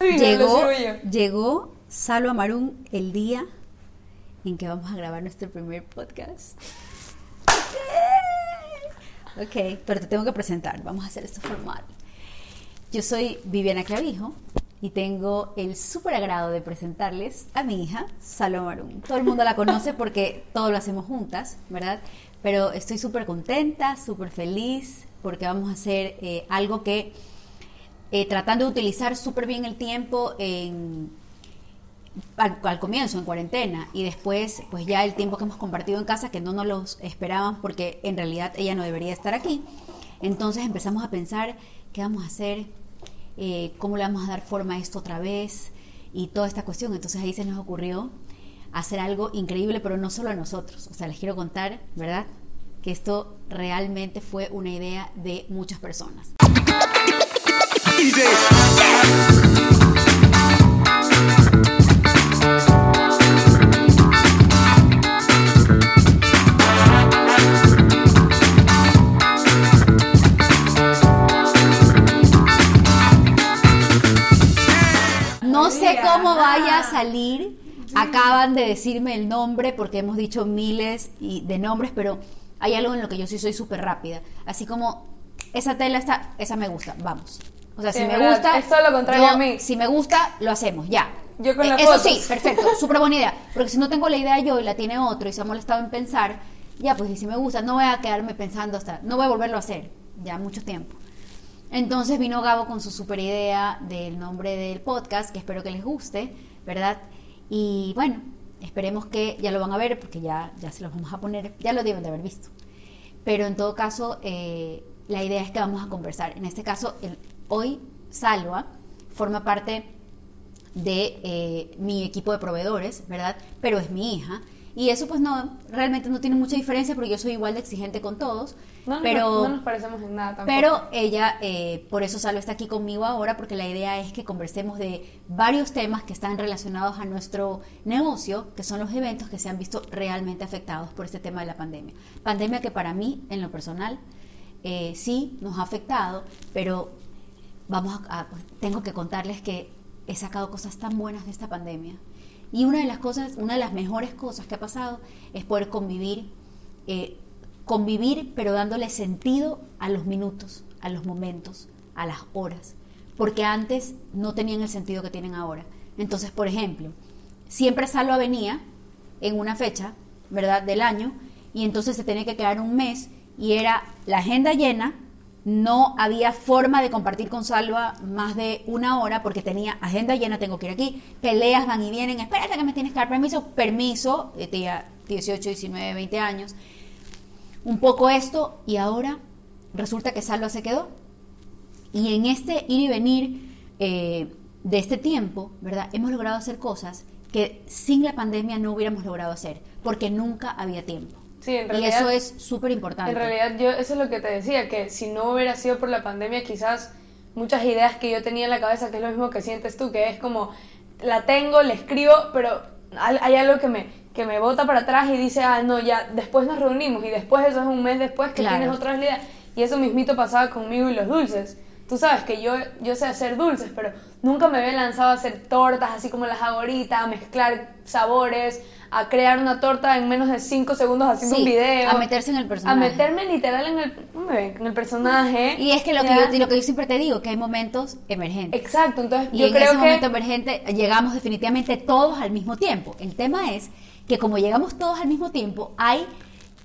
Llegó, llegó Salva Marún el día en que vamos a grabar nuestro primer podcast. Ok, pero te tengo que presentar. Vamos a hacer esto formal. Yo soy Viviana Clavijo y tengo el súper agrado de presentarles a mi hija, Salva Marún. Todo el mundo la conoce porque todo lo hacemos juntas, ¿verdad? Pero estoy súper contenta, súper feliz porque vamos a hacer eh, algo que eh, tratando de utilizar súper bien el tiempo al, comienzo, en cuarentena, y después, pues ya el tiempo que hemos compartido en casa, que no nos los esperaban porque en realidad ella no debería estar aquí. Entonces empezamos a pensar qué vamos a hacer, eh, cómo le vamos a dar forma a esto otra vez y toda esta cuestión. Entonces ahí se nos ocurrió hacer algo increíble, pero no solo a nosotros. O sea, les quiero contar, ¿verdad? Que esto realmente fue una idea de muchas personas. No sé cómo vaya a salir. Acaban de decirme el nombre porque hemos dicho miles de nombres, pero hay algo en lo que yo sí soy súper rápida. Así como esa tela está, esa me gusta, vamos. O sea, si me gusta. Es todo lo contrario a mí. Si me gusta, lo hacemos, ya. Yo con la eh, Eso sí, perfecto, súper buena idea. Porque si no tengo la idea yo y la tiene otro y se ha molestado en pensar, ya, pues si me gusta, no voy a quedarme pensando hasta. No voy a volverlo a hacer, ya mucho tiempo. Entonces vino Gabo con su super idea del nombre del podcast, que espero que les guste, ¿verdad? Y bueno, esperemos que ya lo van a ver, porque ya, ya se los vamos a poner, ya lo deben de haber visto. Pero en todo caso, eh, la idea es que vamos a conversar. En este caso, el, Hoy Salva forma parte de eh, mi equipo de proveedores, ¿verdad? Pero es mi hija. Y eso pues no, realmente no tiene mucha diferencia porque yo soy igual de exigente con todos. No, pero, no nos parecemos en nada tampoco. Pero ella, eh, por eso Salva está aquí conmigo ahora, porque la idea es que conversemos de varios temas que están relacionados a nuestro negocio, que son los eventos que se han visto realmente afectados por este tema de la pandemia. Pandemia que para mí, en lo personal, eh, sí nos ha afectado, pero vamos a, tengo que contarles que he sacado cosas tan buenas de esta pandemia. Y una de las cosas, una de las mejores cosas que ha pasado es poder convivir, eh, convivir pero dándole sentido a los minutos, a los momentos, a las horas, porque antes no tenían el sentido que tienen ahora. Entonces, por ejemplo, siempre Salva venía en una fecha, ¿verdad?, del año, y entonces se tenía que quedar un mes y era la agenda llena, no había forma de compartir con Salva más de una hora porque tenía agenda llena, tengo que ir aquí, peleas van y vienen, espérate que me tienes que dar permiso, permiso, tenía 18, 19, 20 años, un poco esto y ahora resulta que Salva se quedó. Y en este ir y venir eh, de este tiempo, ¿verdad? Hemos logrado hacer cosas que sin la pandemia no hubiéramos logrado hacer, porque nunca había tiempo y eso es súper importante. En realidad, yo eso es lo que te decía, que si no hubiera sido por la pandemia, quizás muchas ideas que yo tenía en la cabeza, que es lo mismo que sientes tú, que es como, la tengo, la escribo, pero hay algo que me, que me bota para atrás y dice, ah, no, ya, después nos reunimos, y después eso es un mes después que tienes otras ideas. Y eso mismito pasaba conmigo y los dulces. Tú sabes que yo, yo sé hacer dulces, pero nunca me había lanzado a hacer tortas así como las hago ahorita, a mezclar sabores, a crear una torta en menos de 5 segundos haciendo un video. A meterse en el personaje. A meterme literal en el, en el personaje. Y es que lo que, yo, lo que yo siempre te digo, que hay momentos emergentes. Exacto, entonces y yo en creo ese que... momento emergente llegamos definitivamente todos al mismo tiempo. El tema es que como llegamos todos al mismo tiempo, hay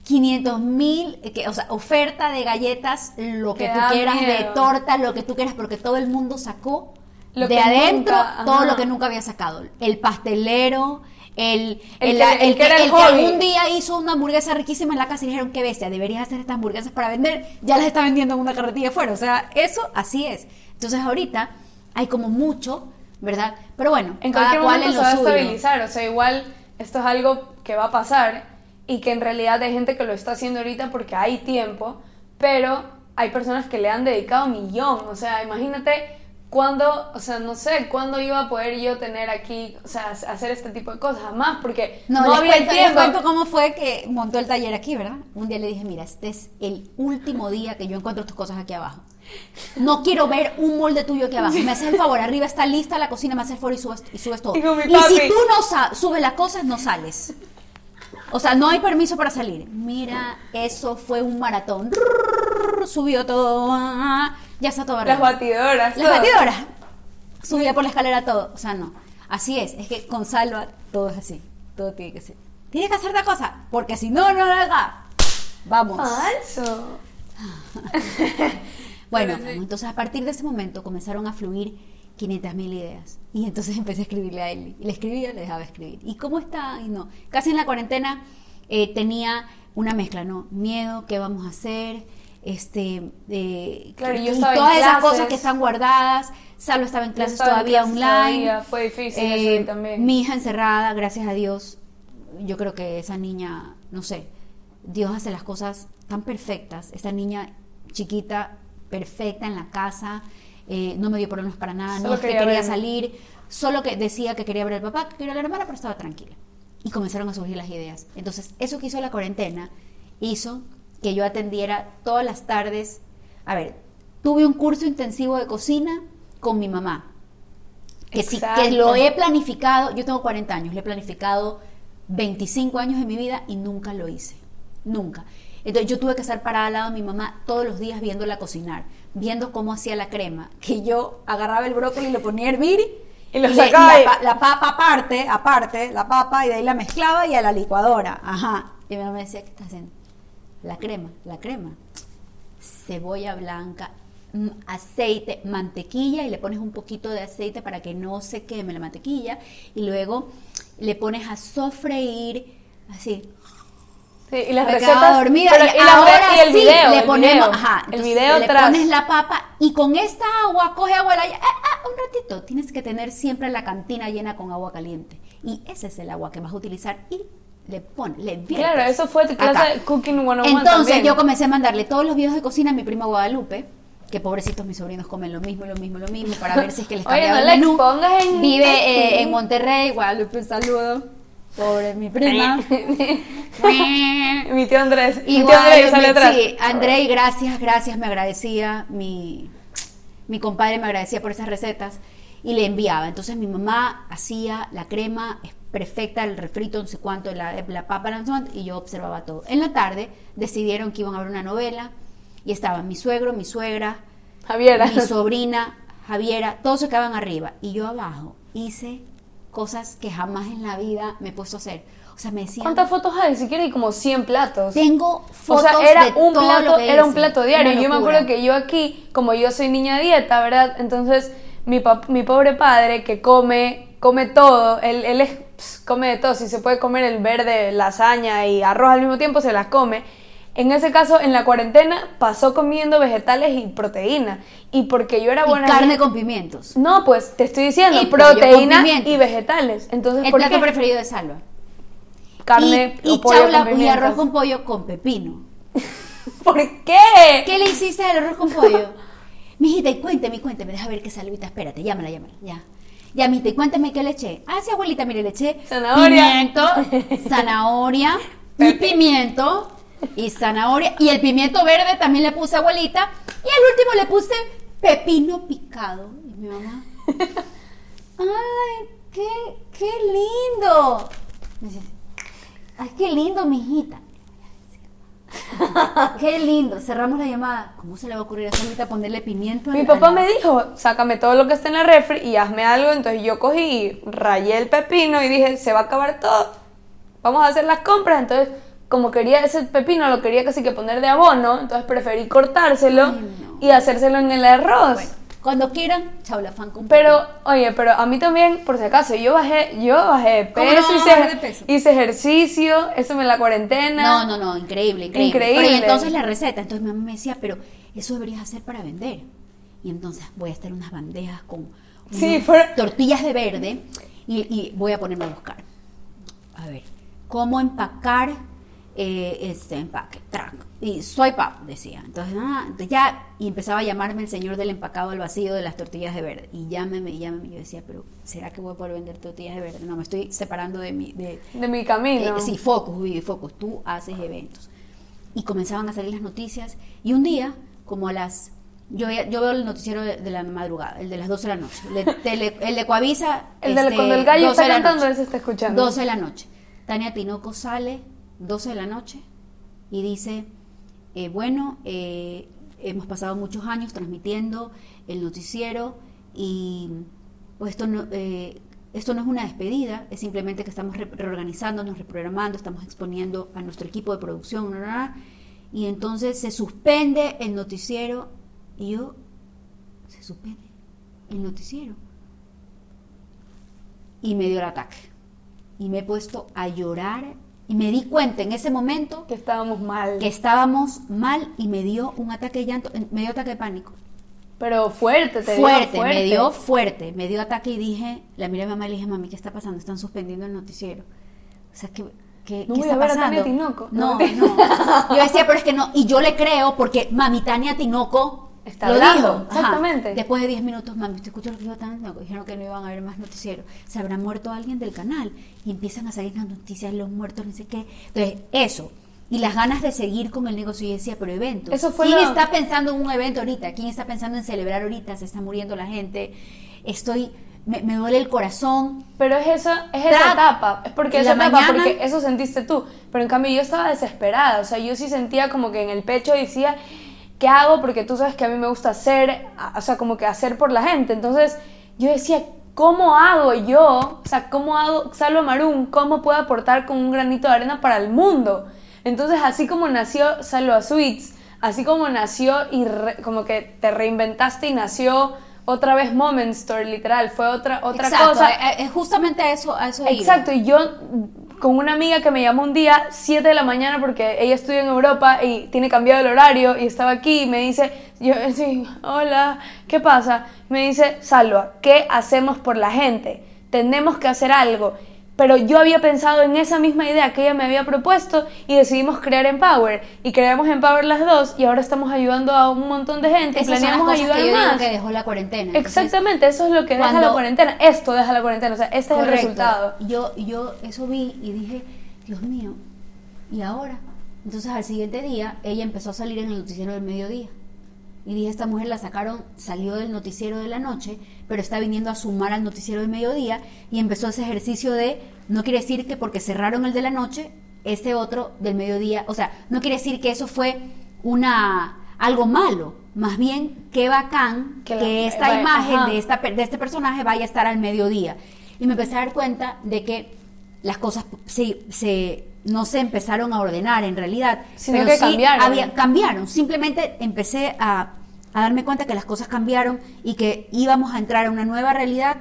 500 mil, o sea, oferta de galletas, lo que, tú quieras, de torta, lo que tú quieras, porque todo el mundo sacó de adentro todo lo que nunca había sacado. El pastelero, el, el, el, que, algún día hizo una hamburguesa riquísima en la casa y dijeron, qué bestia, deberías hacer estas hamburguesas para vender, ya las está vendiendo en una carretilla afuera. O sea, eso así es. Entonces ahorita hay como mucho, ¿verdad? Pero bueno, en cada cual se va a estabilizar. O sea, igual esto es algo que va a pasar y que en realidad hay gente que lo está haciendo ahorita porque hay tiempo, pero hay personas que le han dedicado millón. O sea, imagínate cuándo, o sea, no sé, cuándo iba a poder yo tener aquí, o sea, hacer este tipo de cosas, jamás, porque no, había cuento, tiempo. Les cuento cómo fue que montó el taller aquí, ¿verdad? Un día le dije, mira, este es el último día que yo encuentro tus cosas aquí abajo. No quiero ver un molde tuyo aquí abajo. Me haces el favor, arriba está lista la cocina, me haces el favor y subes, y subes todo. Y Y si tú no subes las cosas, no sales. O sea, no hay permiso para salir. Mira, eso fue un maratón. Subió todo. Ya está todo Las batidoras. Las todo. batidoras. Subía por la escalera todo. O sea, no. Así es. Es que con Salva todo es así. Todo tiene que ser. Tienes que hacer la cosa. Porque si no, no lo haga. Vamos. Falso. Bueno, sí. entonces a partir de ese momento comenzaron a fluir 500 mil ideas. Y entonces empecé a escribirle a él. Y le escribía, le dejaba escribir. ¿Y cómo está? Y no. Casi en la cuarentena eh, tenía una mezcla, ¿no? Miedo, ¿qué vamos a hacer? Este, eh, Claro, y todas esas cosas que están guardadas. Salo estaba en clases estaba en todavía clases online. todavía, fue difícil Eh, también. Mi hija encerrada, gracias a Dios. Yo creo que esa niña, no sé, Dios hace las cosas tan perfectas. Esa niña chiquita, perfecta en la casa, eh, no me dio problemas para nada, Solo no es que quería salir, solo que decía que quería ver al papá, que quería ver a la hermana, pero estaba tranquila. Y comenzaron a surgir las ideas. Entonces, eso que hizo la cuarentena hizo que yo atendiera todas las tardes. A ver, tuve un curso intensivo de cocina con mi mamá que sí, que lo he planificado, yo tengo 40 años, lo he planificado 25 años de mi vida y nunca lo hice, nunca. Entonces yo tuve que estar parada al lado de mi mamá todos los días viéndola cocinar, viendo cómo hacía la crema, que yo agarraba el brócoli y lo ponía a hervir Y lo le- sacaba la, y- pa- la papa aparte, aparte, la papa y de ahí la mezclaba y a la licuadora, ajá. Y mi mamá me decía, ¿qué estás haciendo? La crema, la crema cebolla blanca, mm, aceite, mantequilla y le pones un poquito de aceite para que no se queme la mantequilla y luego le pones a sofreír así. Sí, y las recetas. dormida pero- y, ahora y el sí video. le el ponemos, video, ajá, el video le tras. pones la papa y con esta agua coge agua la, ah, ah, un ratito, tienes que tener siempre la cantina llena con agua caliente y ese es el agua que vas a utilizar y le pones, le viertes Claro, eso fue tu clase acá. de Cooking 101 Entonces también. yo comencé a mandarle todos los videos de cocina a mi prima Guadalupe, que pobrecitos mis sobrinos comen lo mismo, lo mismo, lo mismo, para ver si es que les Oye, cambiaba no el menú. expongas en- Vive eh, en Monterrey, Guadalupe, un saludo. Pobre mi prima. Mi tío Andrés. Mi tío Andrés sale atrás. sí, Andrei, gracias, gracias, me agradecía. Mi, mi compadre me agradecía por esas recetas y le enviaba. Entonces mi mamá hacía la crema es perfecta, el refrito, no sé cuánto, la, la papa, no sé cuánto, y yo observaba todo. En la tarde decidieron que iban a ver una novela y estaban mi suegro, mi suegra, Javiera. mi sobrina, Javiera, todos se quedaban arriba. Y yo abajo hice cosas que jamás en la vida me he puesto a hacer. O sea, me decían... ¿Cuántas fotos hay? Si quieres, como 100 platos. Tengo O fotos sea, era de un todo plato, lo que era un plato diario. Yo me acuerdo que yo aquí, como yo soy niña dieta, ¿verdad? Entonces, mi, mi pobre padre que come, come todo, él, él es, ps, come de todo. Si se puede comer el verde, lasaña y arroz al mismo tiempo, se las come. En ese caso, en la cuarentena, pasó comiendo vegetales y proteína. Y porque yo era Y buena. carne con pimientos. No, pues te estoy diciendo, Y proteína y vegetales. Entonces, El ¿por plato qué? preferido de Salva. Carne y, o y pollo chaula con y arroz con pollo con pepino. ¿Por qué? ¿Qué le hiciste al arroz con pollo? Mijita, y cuénteme, cuénteme, deja ver qué salvita, espérate, llámala, llámala, ya. Ya, mijita, y cuénteme qué le eché. Ah, sí, abuelita, mire, le eché Zanahoria. pimiento, zanahoria y pimiento y zanahoria. Y el pimiento verde también le puse abuelita. Y al último le puse pepino picado. Y mi mamá, ¡ay, qué, qué lindo! Me dice, ¡ay, qué lindo, mijita! Qué lindo, cerramos la llamada. ¿Cómo se le va a ocurrir a Solita ponerle pimiento? Mi al- papá al- me dijo, sácame todo lo que está en la refri y hazme algo. Entonces yo cogí rayé el pepino y dije, se va a acabar todo. Vamos a hacer las compras. Entonces, como quería ese pepino, lo quería casi que poner de abono. Entonces preferí cortárselo Ay, no. y hacérselo en el arroz. Bueno, cuando quieran, chaula fan con Pero, oye, pero a mí también, por si acaso, yo bajé, yo bajé de ¿Cómo no peso, hice, bajar de peso? hice ejercicio, eso en la cuarentena. No, no, no, increíble, increíble. Increíble. Pero y entonces la receta, entonces mi mamá me decía, pero eso deberías hacer para vender. Y entonces voy a hacer unas bandejas con Sí, tortillas de verde y, y voy a ponerme a buscar. A ver, cómo empacar eh, este empaque, track. Y swipe up, decía. Entonces, ah, entonces ya, y empezaba a llamarme el señor del empacado al vacío de las tortillas de verde. Y llámeme, y llámeme. Yo decía, pero ¿será que voy a poder vender tortillas de verde? No, me estoy separando de mi, de, De mi camino. eh, sí, focus, focus. Tú haces eventos. Y comenzaban a salir las noticias. Y un día, como a las Yo, yo veo el noticiero de, de la madrugada, el de las 12 de la noche. El de, tele- el de Coavisa. El de este, cuando el gallo 12 está cantando, él se está escuchando. 12 de la noche. Tania Tinoco sale 12 de la noche y dice, eh, bueno, eh, hemos pasado muchos años transmitiendo el noticiero y pues esto no, eh, esto no es una despedida, es simplemente que estamos re- reorganizándonos, reprogramando, estamos exponiendo a nuestro equipo de producción, y entonces se suspende el noticiero y yo, se suspende el noticiero. Y me dio el ataque. Y me he puesto a llorar y me di cuenta en ese momento Que estábamos mal. que estábamos mal y me dio un ataque de llanto, me dio ataque de pánico. Pero fuerte, te dio Fuerte, fuerte. me dio fuerte, me dio ataque y dije, la miré a mi mamá y le dije, mami, ¿qué está pasando? Están suspendiendo el noticiero. O sea, ¿qué, qué, No qué voy está a ver a pasando? Tania Tinoco. No, No, no. Yo decía, pero es que no, y yo le creo porque mami Tania Tinoco Está lo hablando, dijo. Ajá. exactamente. Después de 10 minutos, mami, ¿usted escuchó lo que dijo Tania Tinoco? Dijeron que no iban a haber más noticieros. Se habrá muerto alguien del canal y empiezan a salir las noticias los muertos, no sé qué. Entonces, eso. Y las ganas de seguir con el negocio. Y yo decía, pero eventos. Eso fue ¿Quién lo- está pensando en un evento ahorita? ¿Quién está pensando en celebrar ahorita? Se está muriendo la gente. Estoy, me, me duele el corazón. Pero es esa, es esa Tra- etapa, es porque esa etapa, mañana- porque eso sentiste tú. Pero en cambio yo estaba desesperada, o sea, yo sí sentía como que en el pecho decía, ¿qué hago? Porque tú sabes que a mí me gusta hacer, o sea, como que hacer por la gente. Entonces yo decía, ¿cómo hago yo? O sea, ¿cómo hago Salva Marum? ¿Cómo puedo aportar con un granito de arena para el mundo? Entonces, así como nació Salva Sweets, así como nació y re- como que te reinventaste y nació otra vez Moment Store, literal, fue otra, otra Exacto, cosa. eh, eh, justamente a eso, a eso iba. Exacto, y yo con una amiga que me llamó un día, 7 de la mañana, porque ella estudia en Europa y tiene cambiado el horario y estaba aquí y me dice, yo, sí, hola, ¿qué pasa? Me dice, Salva, ¿qué hacemos por la gente? Tenemos que hacer algo. Pero yo había pensado en esa misma idea que ella me había propuesto y decidimos crear Empower. Y creamos Empower las dos y ahora estamos ayudando a un montón de gente y Esas son las planeamos cosas ayudar que yo digo más. que dejó la cuarentena. Entonces, Exactamente, eso es lo que deja la cuarentena. Esto deja la cuarentena, o sea, este es el resultado. Yo, yo eso vi y dije, Dios mío, ¿y ahora? Entonces al siguiente día ella empezó a salir en el noticiero del mediodía. Y dije, esta mujer la sacaron, salió del noticiero de la noche, pero está viniendo a sumar al noticiero del mediodía y empezó ese ejercicio de, no quiere decir que porque cerraron el de la noche, este otro del mediodía, o sea, no quiere decir que eso fue una algo malo, más bien qué bacán Que que, la- esta vaya, imagen ajá. de, esta, de este personaje vaya a estar al mediodía. Y me empecé a dar cuenta de que las cosas se, se- no se empezaron a ordenar en realidad, Sino pero que sí cambiaron. había- cambiaron. Simplemente empecé a, a darme cuenta que las cosas cambiaron y que íbamos a entrar a una nueva realidad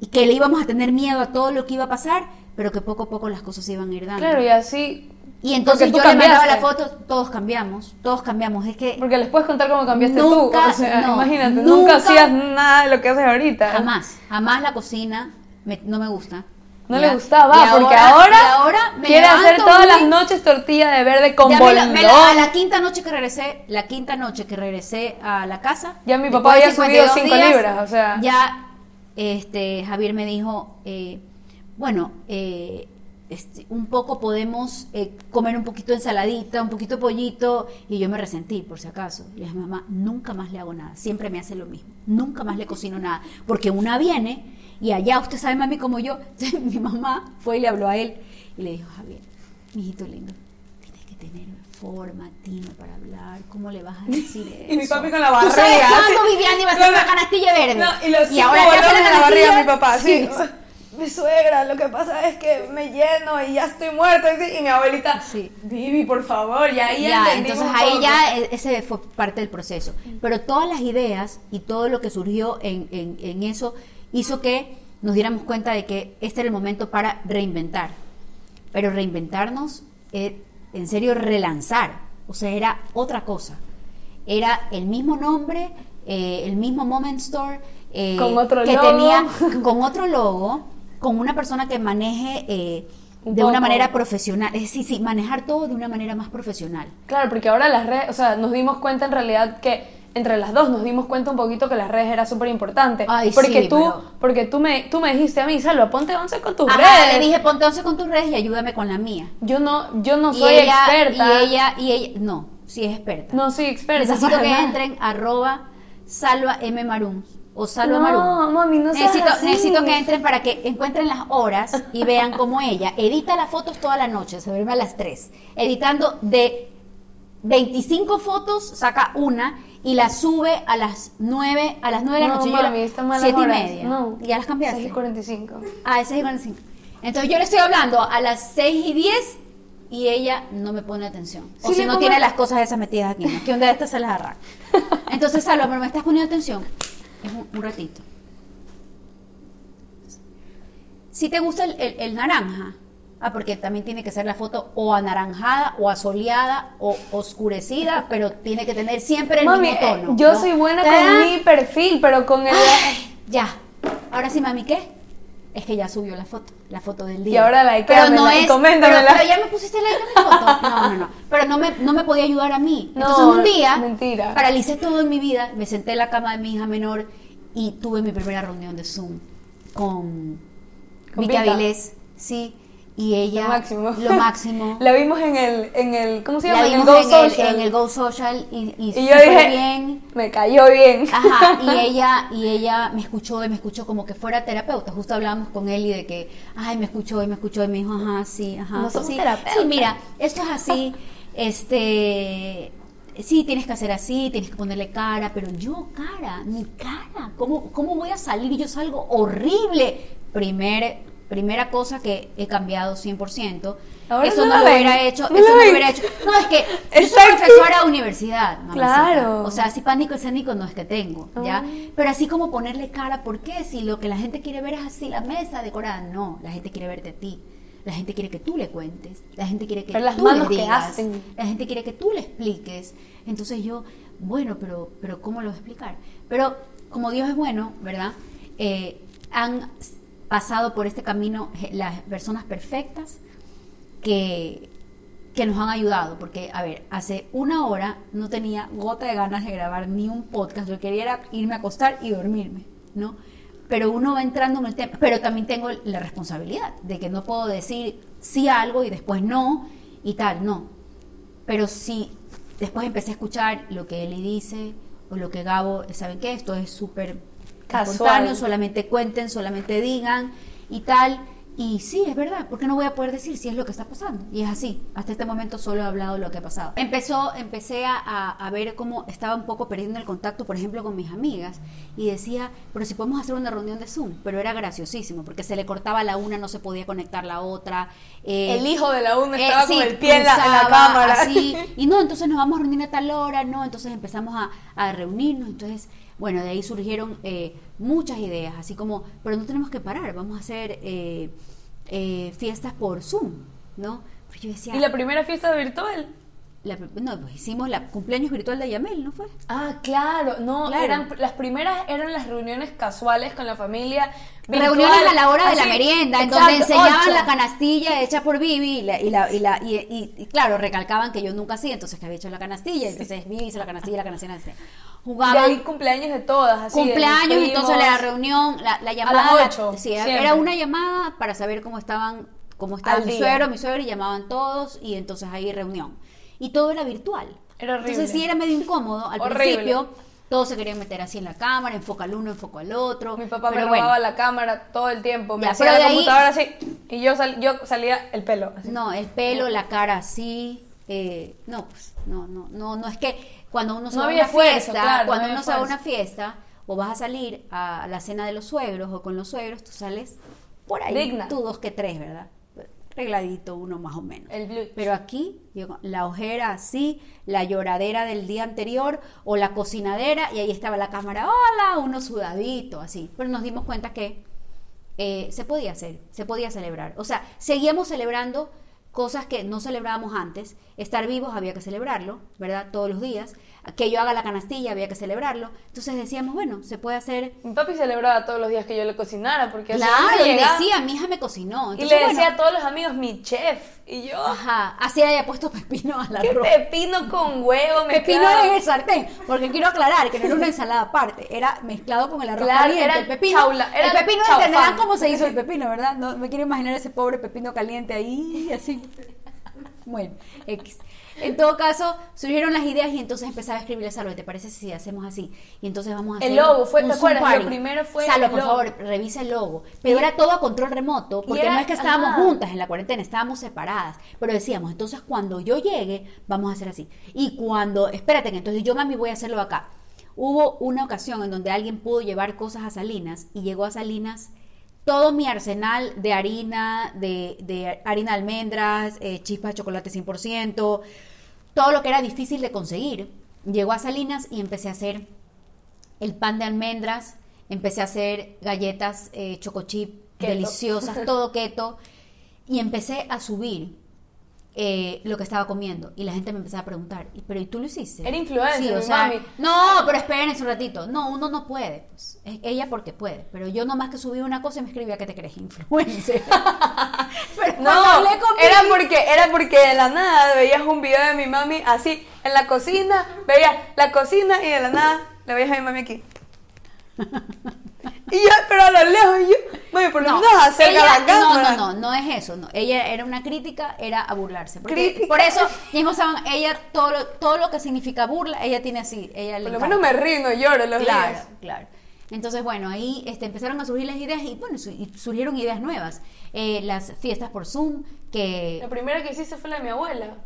Y- que le íbamos a tener miedo a todo lo que iba a pasar, pero que poco a poco las cosas se iban a ir dando. Claro, y así. y entonces yo tú le mandaba la cambiaste. foto, todos cambiamos, todos cambiamos. Es que Porque les puedes contar cómo cambiaste Nunca, tú. O sea, no, imagínate, nunca, nunca- hacías nada de lo que haces ahorita. jamás, jamás la cocina me- no me gusta. No Ya. le gustaba, Y porque ahora, ahora me quiere hacer todas muy- las noches tortilla de verde con bolón. la- a la quinta noche que regresé, la quinta noche que regresé a la casa. Ya mi papá había subido 52 cinco libras, o sea. Ya este, Javier me dijo, eh, bueno, eh, este, un poco podemos eh, comer un poquito de ensaladita, un poquito de pollito, y yo me resentí, por si acaso. Y le dije, mamá, nunca más le hago nada, siempre me hace lo mismo, nunca más le cocino nada, porque una viene y allá, usted sabe, mami, como yo, mi mamá fue y le habló a él y le dijo, Javier, mijito lindo, tienes que tener forma, tino para hablar, ¿cómo le vas a decir eso? Y mi papi con la ¿Tú sabes barriga, cuándo. Viviana iba a hacer la- una canastilla verde? No, y los cinco ahora que hace bolones en la barriga mi papá, sí. Sí. Mi suegra, lo que pasa es que me lleno y ya estoy muerta. Y mi abuelita, Sí. Vivi, por favor, y ahí Ya, entonces ahí ya e- ese fue parte del proceso. Pero todas las ideas y todo lo que surgió en, en- en eso hizo que nos diéramos cuenta de que este era el momento para reinventar. Pero reinventarnos, eh, en serio, relanzar. O sea, era otra cosa. Era el mismo nombre, eh, el mismo Moment Store, eh, Con otro que logo. tenía con otro logo, con una persona que maneje Un de una manera profesional. Es decir, sí, manejar todo de una manera más profesional. Claro, porque ahora las redes, o sea, nos dimos cuenta en realidad que entre las dos nos dimos cuenta un poquito que las redes era súper importante. Ay, porque sí, tú, pero- porque tú me, tú me dijiste a mí, Salva, ponte 11 con tus Ajá, redes. le dije, ponte 11 con tus redes y ayúdame con la mía. yo no, yo no Y soy ella- experta. Y ella, y ella, no, sí es experta. No soy experta. Necesito que nada. entren arroba salva m marum o salva No, marum. mami, no necesito, así. necesito que entren para que encuentren las horas y vean cómo ella edita las fotos toda la noche, se duerme a las 3, editando de 25 fotos, saca una y la sube a las 9, a las 9 de la No, noche. Yo la- mami, está mal las siete y horas. media. No. ¿Y ya las cambiaste? 6 y 45. Ah, ese es igual a cinco. Entonces yo le estoy hablando a las 6 y 10 y ella no me pone atención. O Sí, si no tiene las cosas esas metidas aquí, ¿no? que un día de estas se las arranca. Entonces, Salva, pero me estás poniendo atención. Es un, un ratito. Si te gusta el, el- el naranja, ah, porque también tiene que ser la foto o anaranjada, o asoleada, o oscurecida, pero tiene que tener siempre el Mami, mismo tono. eh, yo ¿no? soy buena con mi perfil, pero con el... Ay, ya. Ahora sí, mami, ¿qué? Es que ya subió la foto, la foto del día. Y ahora Pero likeamela no y es, coméntamela. Pero, pero ya me pusiste like a mi foto. No, no, no. Pero no me, no me podía ayudar a mí. No, Entonces un día mentira. paralicé todo en mi vida, me senté en la cama de mi hija menor y tuve mi primera reunión de Zoom con, Con Vicky. Avilés, sí, y ella Lo máximo. lo máximo. La vimos en el, en el, ¿cómo se La llama? en el vimos Go en el, Social. en el Go Social y, y, y yo dije, bien. me cayó bien. Ajá, y ella, y ella me escuchó y me escuchó como que fuera terapeuta. Justo hablamos con él y de que, ay, me escuchó y me escuchó y me dijo, ajá, sí, ajá. No somos sí, terapeutas. Sí, mira, esto es así, este, sí, tienes que hacer así, tienes que ponerle cara, pero yo, cara, mi cara, ¿cómo, cómo voy a salir? Yo salgo horrible. Primer, primera cosa que he cambiado 100%. Ahora eso no lo hubiera hecho, No eso no lo hubiera hecho. No, es que yo soy profesora de universidad. mamacita. Claro. O sea, así pánico escénico no es que tengo, ¿ya? Pero así como ponerle cara, ¿por qué? Si lo que la gente quiere ver es así, la mesa decorada, no, la gente quiere verte a ti. La gente quiere que tú le cuentes, la gente quiere que las tú manos le que digas, hacen. la gente quiere que tú le expliques. Entonces yo, bueno, pero, pero ¿cómo lo voy a explicar? Pero como Dios es bueno, ¿verdad? Eh, han pasado por este camino eh, las personas perfectas que, que nos han ayudado, porque, a ver, hace una hora no tenía gota de ganas de grabar ni un podcast, que quería irme a acostar y dormirme, ¿no? Pero uno va entrando en el tema, pero también tengo la responsabilidad de que no puedo decir sí algo y después no y tal, no. Pero si después empecé a escuchar lo que Eli dice o lo que Gabo, ¿saben qué? Esto es súper Casual. espontáneo, solamente cuenten, solamente digan y tal. Y sí, es verdad, porque no voy a poder decir si es lo que está pasando. Y es así. Hasta este momento solo he hablado de lo que ha pasado. Empezó, empecé a, a- ver cómo estaba un poco perdiendo el contacto, por ejemplo, con mis amigas. Y decía, pero si podemos hacer una reunión de Zoom. Pero era graciosísimo, porque se le cortaba la una, no se podía conectar la otra. eh, El hijo de la una eh, estaba sí, con el pie en la, en la cruzaba, cámara. así, y no, entonces nos vamos a reunir a tal hora, no, entonces empezamos a, a reunirnos, entonces, bueno, de ahí surgieron eh, muchas ideas, así como, pero no tenemos que parar, vamos a hacer eh, eh, fiestas por Zoom, ¿no? ¿Y la primera fiesta virtual? La- no, pues hicimos la cumpleaños virtual de Yamel, ¿no fue? Ah, claro, no, Claro. eran las primeras eran las reuniones casuales con la familia. Reuniones a la hora de la así, merienda, en donde enseñaban ocho. la canastilla hecha por Vivi y, la- y, la- y, la- y- y- y, claro, recalcaban que yo nunca hacía, entonces que había hecho la canastilla, entonces Vivi hizo la canastilla, la canastilla, la canastilla. De Jugaban ahí cumpleaños de todas, así. cumpleaños, entonces la reunión, la, la llamada. las la- ocho, sí, era una llamada para saber cómo estaban, cómo estaba mi suegro, mi suegro, y llamaban todos, y entonces ahí reunión. Y todo era virtual. Era horrible. Entonces sí era medio incómodo al Horrible. principio. Todos se querían meter así en la cámara, enfoca al uno, enfoca al otro. Mi papá pero me bueno. robaba la cámara todo el tiempo, me Ya, hacía la ahí- computadora así y yo, sal- yo salía el pelo. así. No, el pelo, la cara así. eh, no, pues, no, no, no, no es que cuando uno se No va a había una fiesta, claro, cuando uno se va a una fiesta o vas a salir a la cena de los suegros o con los suegros, tú sales por ahí, Digna. tú dos que tres, ¿verdad? Regladito uno más o menos. El. Pero aquí, la ojera así, la lloradera del día anterior o la cocinadera y ahí estaba la cámara, hola, uno sudadito, así. Pero nos dimos cuenta que eh, se podía hacer, se podía celebrar. O sea, seguíamos celebrando cosas que no celebrábamos antes. Estar vivos había que celebrarlo, ¿verdad? Todos los días. Que yo haga la canastilla había que celebrarlo. Entonces decíamos, bueno, se puede hacer... Mi papi celebraba todos los días que yo le cocinara porque Claro, y decía, mi hija me cocinó. y le decía bueno, a todos los amigos mi chef y yo Ajá, así haya puesto pepino al qué arroz. pepino con huevo Pepino quedaba. en el sartén, porque quiero aclarar que no era una ensalada aparte, era mezclado con el arroz Claro, caliente. era el pepino, chaula- era el pepino chaufán. entenderán cómo se hizo el pepino, ¿verdad? No me quiero imaginar ese pobre pepino caliente ahí, así. bueno, X. En todo caso, surgieron las ideas y entonces empezaba a escribirle a Salva, ¿te parece si hacemos así? Y entonces vamos a hacer El logo fue- un ¿te acuerdas? Lo primero fue Salva, el por logo. favor, revisa el logo. Pero era todo a control remoto, porque era- no es que estábamos ajá. juntas en la cuarentena, estábamos separadas. Pero decíamos, entonces cuando yo llegue, vamos a hacer así. Y cuando, espérate, que entonces yo, mami, voy a hacerlo acá. Hubo una ocasión en donde alguien pudo llevar cosas a Salinas y llegó a Salinas todo mi arsenal de harina, de, de harina de almendras, eh, chispas de chocolate 100%, todo lo que era difícil de conseguir. Llegó a Salinas y empecé a hacer el pan de almendras, empecé a hacer galletas eh, chocochip deliciosas, todo keto, y empecé a subir eh, lo que estaba comiendo. Y la gente me empezaba a preguntar, "¿Y- ¿pero y tú lo hiciste? Era influencer, Sí, o mi sea, mami. No, pero espérense un ratito. No, uno no puede. Pues. Es ella porque puede. Pero yo nomás que subí una cosa y me escribía que te crees influencer. pero No, cuando hablé con era porque, era porque de la nada veías un video de mi mami así, en la cocina, veías la cocina y de la nada le veías a mi mami aquí. Y yo, pero a lo lejos, y yo, mami, por lo No, menos acerca ella- la cámara. No, no, no, no es eso. No. Ella era una crítica, era a burlarse. Porque Crítica. por eso, mismo saben, ella, todo lo, todo lo que significa burla, ella tiene así. Ella le Por lo encanta. menos me no lloro los Claro, días. claro. Entonces, bueno, ahí este, empezaron a surgir las ideas y bueno, su- y surgieron ideas nuevas. Eh, las fiestas por Zoom, que La primera que hiciste fue la de mi abuela.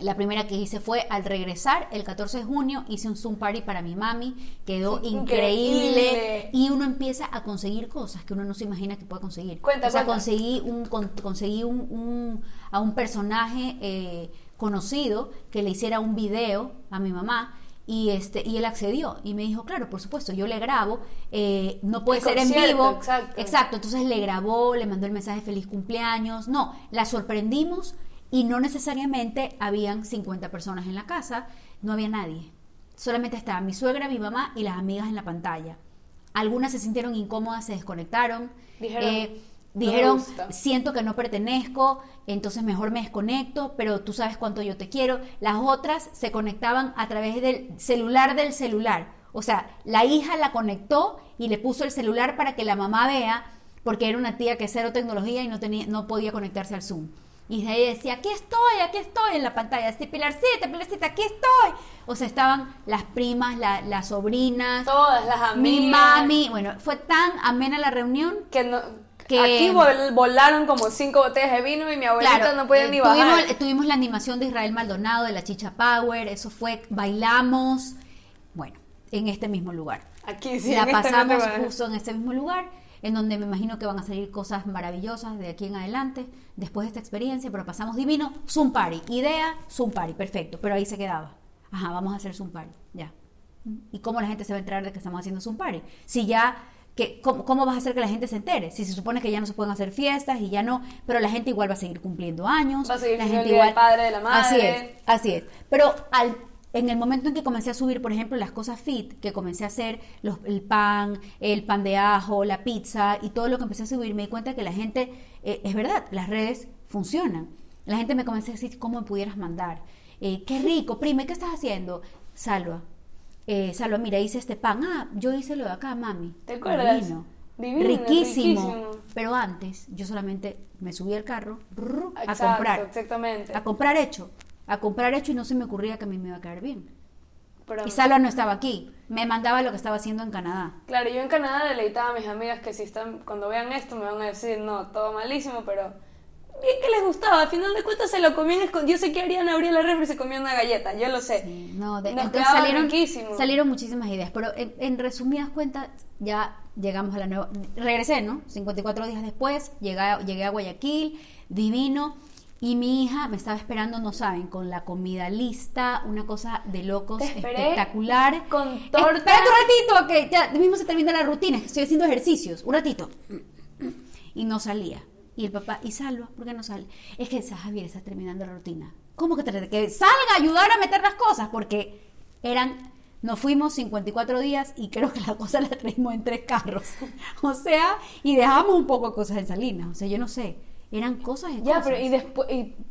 La primera que hice fue al regresar, el 14 de junio, hice un Zoom Party para mi mami, quedó increíble. Increíble. Y uno empieza a conseguir cosas que uno no se imagina que puede conseguir. Cuenta, o sea, cuenta. conseguí, un, con- conseguí un, un- a un personaje eh, conocido que le hiciera un video a mi mamá. Y, este, y él accedió y me dijo, claro, por supuesto, yo le grabo, eh, no puede El ser en vivo. exacto. Exacto, entonces le grabó, le mandó el mensaje feliz cumpleaños. No, la sorprendimos y no necesariamente habían 50 personas en la casa, no había nadie. Solamente estaba mi suegra, mi mamá y las amigas en la pantalla. Algunas se sintieron incómodas, se desconectaron. Dijeron, eh, "No me dijeron, gusta". siento que no pertenezco, entonces mejor me desconecto, pero tú sabes cuánto yo te quiero. Las otras se conectaban a través del celular del celular. O sea, la hija la conectó y le puso el celular para que la mamá vea, porque era una tía que cero tecnología y no, tenía, no podía conectarse al Zoom. Y ella decía, aquí estoy, aquí estoy en la pantalla, sí, Pilarcita, Pilarcita, aquí estoy. O sea, estaban las primas, la- las sobrinas, Todas las amigas. mi mami. Bueno, fue tan amena la reunión Que, no, Que- aquí vol- volaron como cinco botellas de vino y mi abuelita Claro, no podía eh, ni tuvimos, bajar. tuvimos la animación de Israel Maldonado, de la Chicha Power, eso fue, bailamos, bueno, en este mismo lugar. Aquí sí, la en este pasamos otro lugar. justo en este mismo lugar, en donde me imagino que van a salir cosas maravillosas de aquí en adelante, después de esta experiencia, pero pasamos divino, Zoom Party, idea, Zoom Party, perfecto, pero ahí se quedaba. Ajá, vamos a hacer Zoom Party, ya. ¿Y cómo la gente se va a enterar de que estamos haciendo Zoom Party? Si ya, que, ¿cómo, cómo vas a hacer que la gente se entere? Si se supone que ya no se pueden hacer fiestas y ya no, pero la gente igual va a seguir cumpliendo años. Va a seguir la gente el del Padre, de la Así Madre. es, así es. Pero al, en el momento en que comencé a subir, por ejemplo, las cosas fit, que comencé a hacer los, el pan, el pan de ajo, la pizza y todo lo que empecé a subir, me di cuenta que la gente, eh, es verdad, las redes funcionan. La gente me comenzó a decir cómo me pudieras mandar. Eh, qué rico, prime, ¿qué estás haciendo? Salva. Eh, Salva, mira, hice este pan. Ah, yo hice lo de acá, mami. ¿Te acuerdas? Divino. Divino, riquísimo. riquísimo. Pero antes, yo solamente me subí al carro brr, a comprar. exactamente. A comprar hecho. A comprar hecho y no se me ocurría que a mí me iba a caer bien. Pero- Y Salva no estaba aquí. Me mandaba lo que estaba haciendo en Canadá. Claro, yo en Canadá deleitaba a mis amigas que si están, cuando vean esto me van a decir, no, todo malísimo, pero bien que les gustaba. Al final de cuentas se lo comían. Yo sé que Ariana abría la refri y se comía una galleta, yo lo sé. No, de- Nos entonces salieron, riquísimo. salieron muchísimas ideas, pero en, en resumidas cuentas ya llegamos a la nueva... Regresé, ¿no? 54 días después, llegué, llegué a Guayaquil, divino, y mi hija me estaba esperando, no saben, con la comida lista, una cosa de locos, espectacular. con torta. Espérate un ratito, que ya mismo se termina la rutina, que estoy haciendo ejercicios, un ratito. Y no salía. Y el papá, ¿y Salva? ¿Por qué no sale? Es que esa Javier está terminando la rutina. ¿Cómo que, te- que salga a ayudar a meter las cosas? Porque eran, nos fuimos 54 días y creo que la cosa la traímos en tres carros. O sea, y dejamos un poco de cosas en Salinas. O sea, yo no sé. Eran cosas y Ya, cosas. pero y después,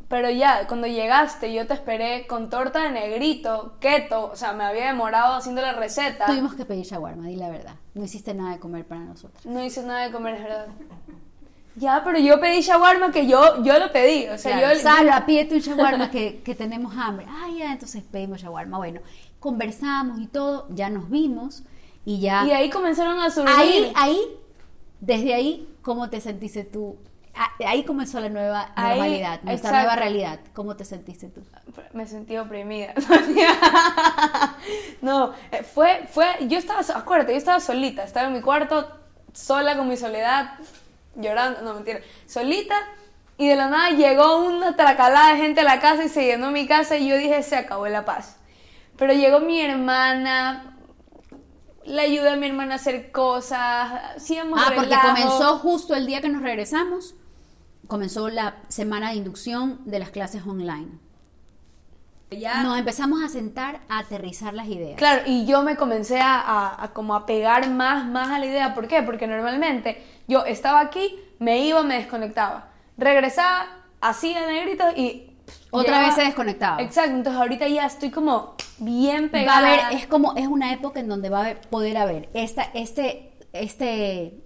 pero ya, cuando llegaste, yo te esperé con torta de negrito, keto, o sea, me había demorado haciendo la receta. Tuvimos que pedir shawarma, di la verdad. No hiciste nada de comer para nosotros. No hice nada de comer, es verdad. Ya, pero yo pedí shawarma que yo, yo lo pedí. O sea, Claro, yo. Salva, pídete un shawarma que, que tenemos hambre. Ah, ya, entonces pedimos shawarma. Bueno, conversamos y todo, ya nos vimos y ya. Y ahí comenzaron a surgir. ahí, ahí, desde ahí, ¿cómo te sentiste tú? Ah, Ahí comenzó la nueva Ahí, normalidad, nuestra exacto. nueva realidad. ¿Cómo te sentiste tú? Me sentí oprimida. no, eh, fue, fue, yo estaba, acuérdate, yo estaba solita, estaba en mi cuarto, sola con mi soledad, llorando, no mentira, solita, y de la nada llegó una tracalada de gente a la casa y se llenó mi casa y yo dije, se acabó la paz. Pero llegó mi hermana, le ayudé a mi hermana a hacer cosas, hacíamos Ah, porque relajo. comenzó justo el día que nos regresamos, comenzó la semana de inducción de las clases online. Ya- Nos empezamos a sentar a aterrizar las ideas. Claro, y yo me comencé a, a- a como a pegar más, más a la idea. ¿Por qué? Porque normalmente yo estaba aquí, me iba, me desconectaba. Regresaba, hacía negritos y... Otra llegaba- vez se desconectaba. Exacto, entonces ahorita ya estoy como bien Va a pegada. haber, es como, es una época en donde va a haber- poder haber esta, este, este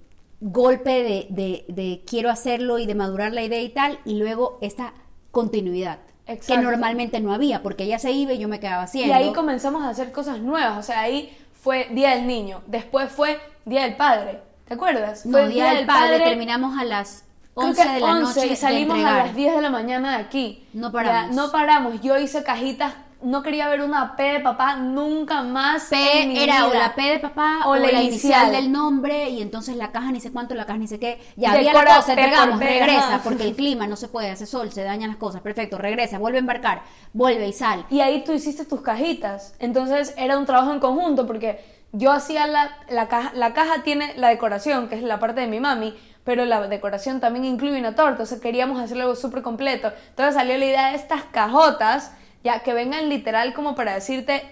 golpe de, de- de quiero hacerlo y de madurar la idea y tal, y luego esta continuidad. Exacto. Que normalmente no había, porque ella se iba y yo me quedaba haciendo. Y ahí comenzamos a hacer cosas nuevas. O sea, ahí fue Día del Niño, después fue Día del Padre. ¿Te acuerdas? No, Fue Día del Padre, terminamos a las Creo 11 que de la 11 noche y salimos a las 10 de la mañana de aquí. No paramos. Ya, no paramos. Yo hice cajitas, no quería ver una P de papá nunca más. en mi P era o la P de papá O o, la inicial. inicial. del nombre y entonces la caja ni sé cuánto, la caja ni sé qué. Ya había la cosa, por entregamos, P, regresa porque el clima no se puede, hace sol, se dañan las cosas, perfecto, regresa, vuelve a embarcar, vuelve y sal. Y ahí tú hiciste tus cajitas. Entonces era un trabajo en conjunto porque yo hacía la, la caja. La caja tiene la decoración, que es la parte de mi mami. Pero la decoración también incluye una torta, o sea, queríamos hacerlo algo súper completo. Entonces salió la idea de estas cajotas, ya que vengan literal como para decirte,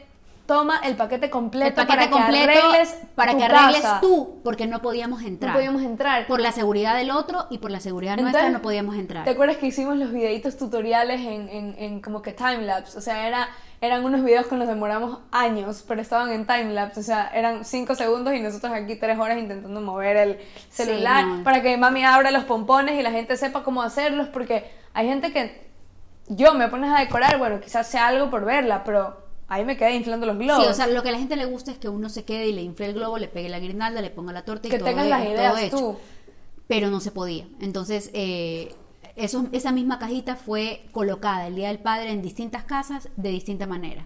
toma el paquete completo el paquete para completo que arregles para tu que arregles casa. tú, porque no podíamos entrar. No podíamos entrar. Por la seguridad del otro y por la seguridad nuestra Entonces, no podíamos entrar. ¿Te acuerdas que hicimos los videitos tutoriales en, en, en como que timelapse? O sea, era, eran unos videos que nos demoramos años, pero estaban en timelapse. O sea, eran 5 segundos y nosotros aquí 3 horas intentando mover el celular no. para que mami abra los pompones y la gente sepa cómo hacerlos, porque hay gente que yo me pones a decorar, bueno, quizás sea algo por verla, pero ahí me quedé inflando los globos. Sí, o sea, lo que a la gente le gusta es que uno se quede y le infle el globo, le pegue la guirnalda, le ponga la torta y que todo, tengas las todo ideas hecho. tú. Pero no se podía. Entonces, eh, eso, esa misma cajita fue colocada el Día del Padre en distintas casas de distinta manera.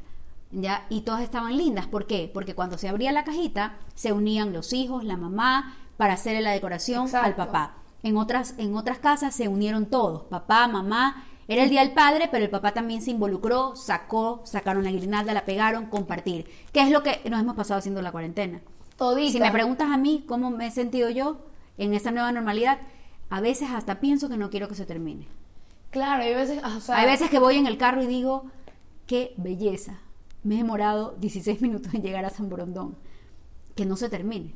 ¿Ya? Y todas estaban lindas. ¿Por qué? Porque cuando se abría la cajita, se unían los hijos, la mamá, para hacerle la decoración al papá. En otras, en otras casas se unieron todos, papá, mamá. Era el Día del Padre, pero el papá también se involucró, sacó, sacaron la guirnalda, la pegaron, compartir. ¿Qué es lo que nos hemos pasado haciendo la cuarentena? Todita. Si me preguntas a mí cómo me he sentido yo en esta nueva normalidad, a veces hasta pienso que no quiero que se termine. Claro, hay veces, o sea, Hay veces que voy en el carro y digo, qué belleza. Me he demorado 16 minutos en llegar a San Borondón. Que no se termine.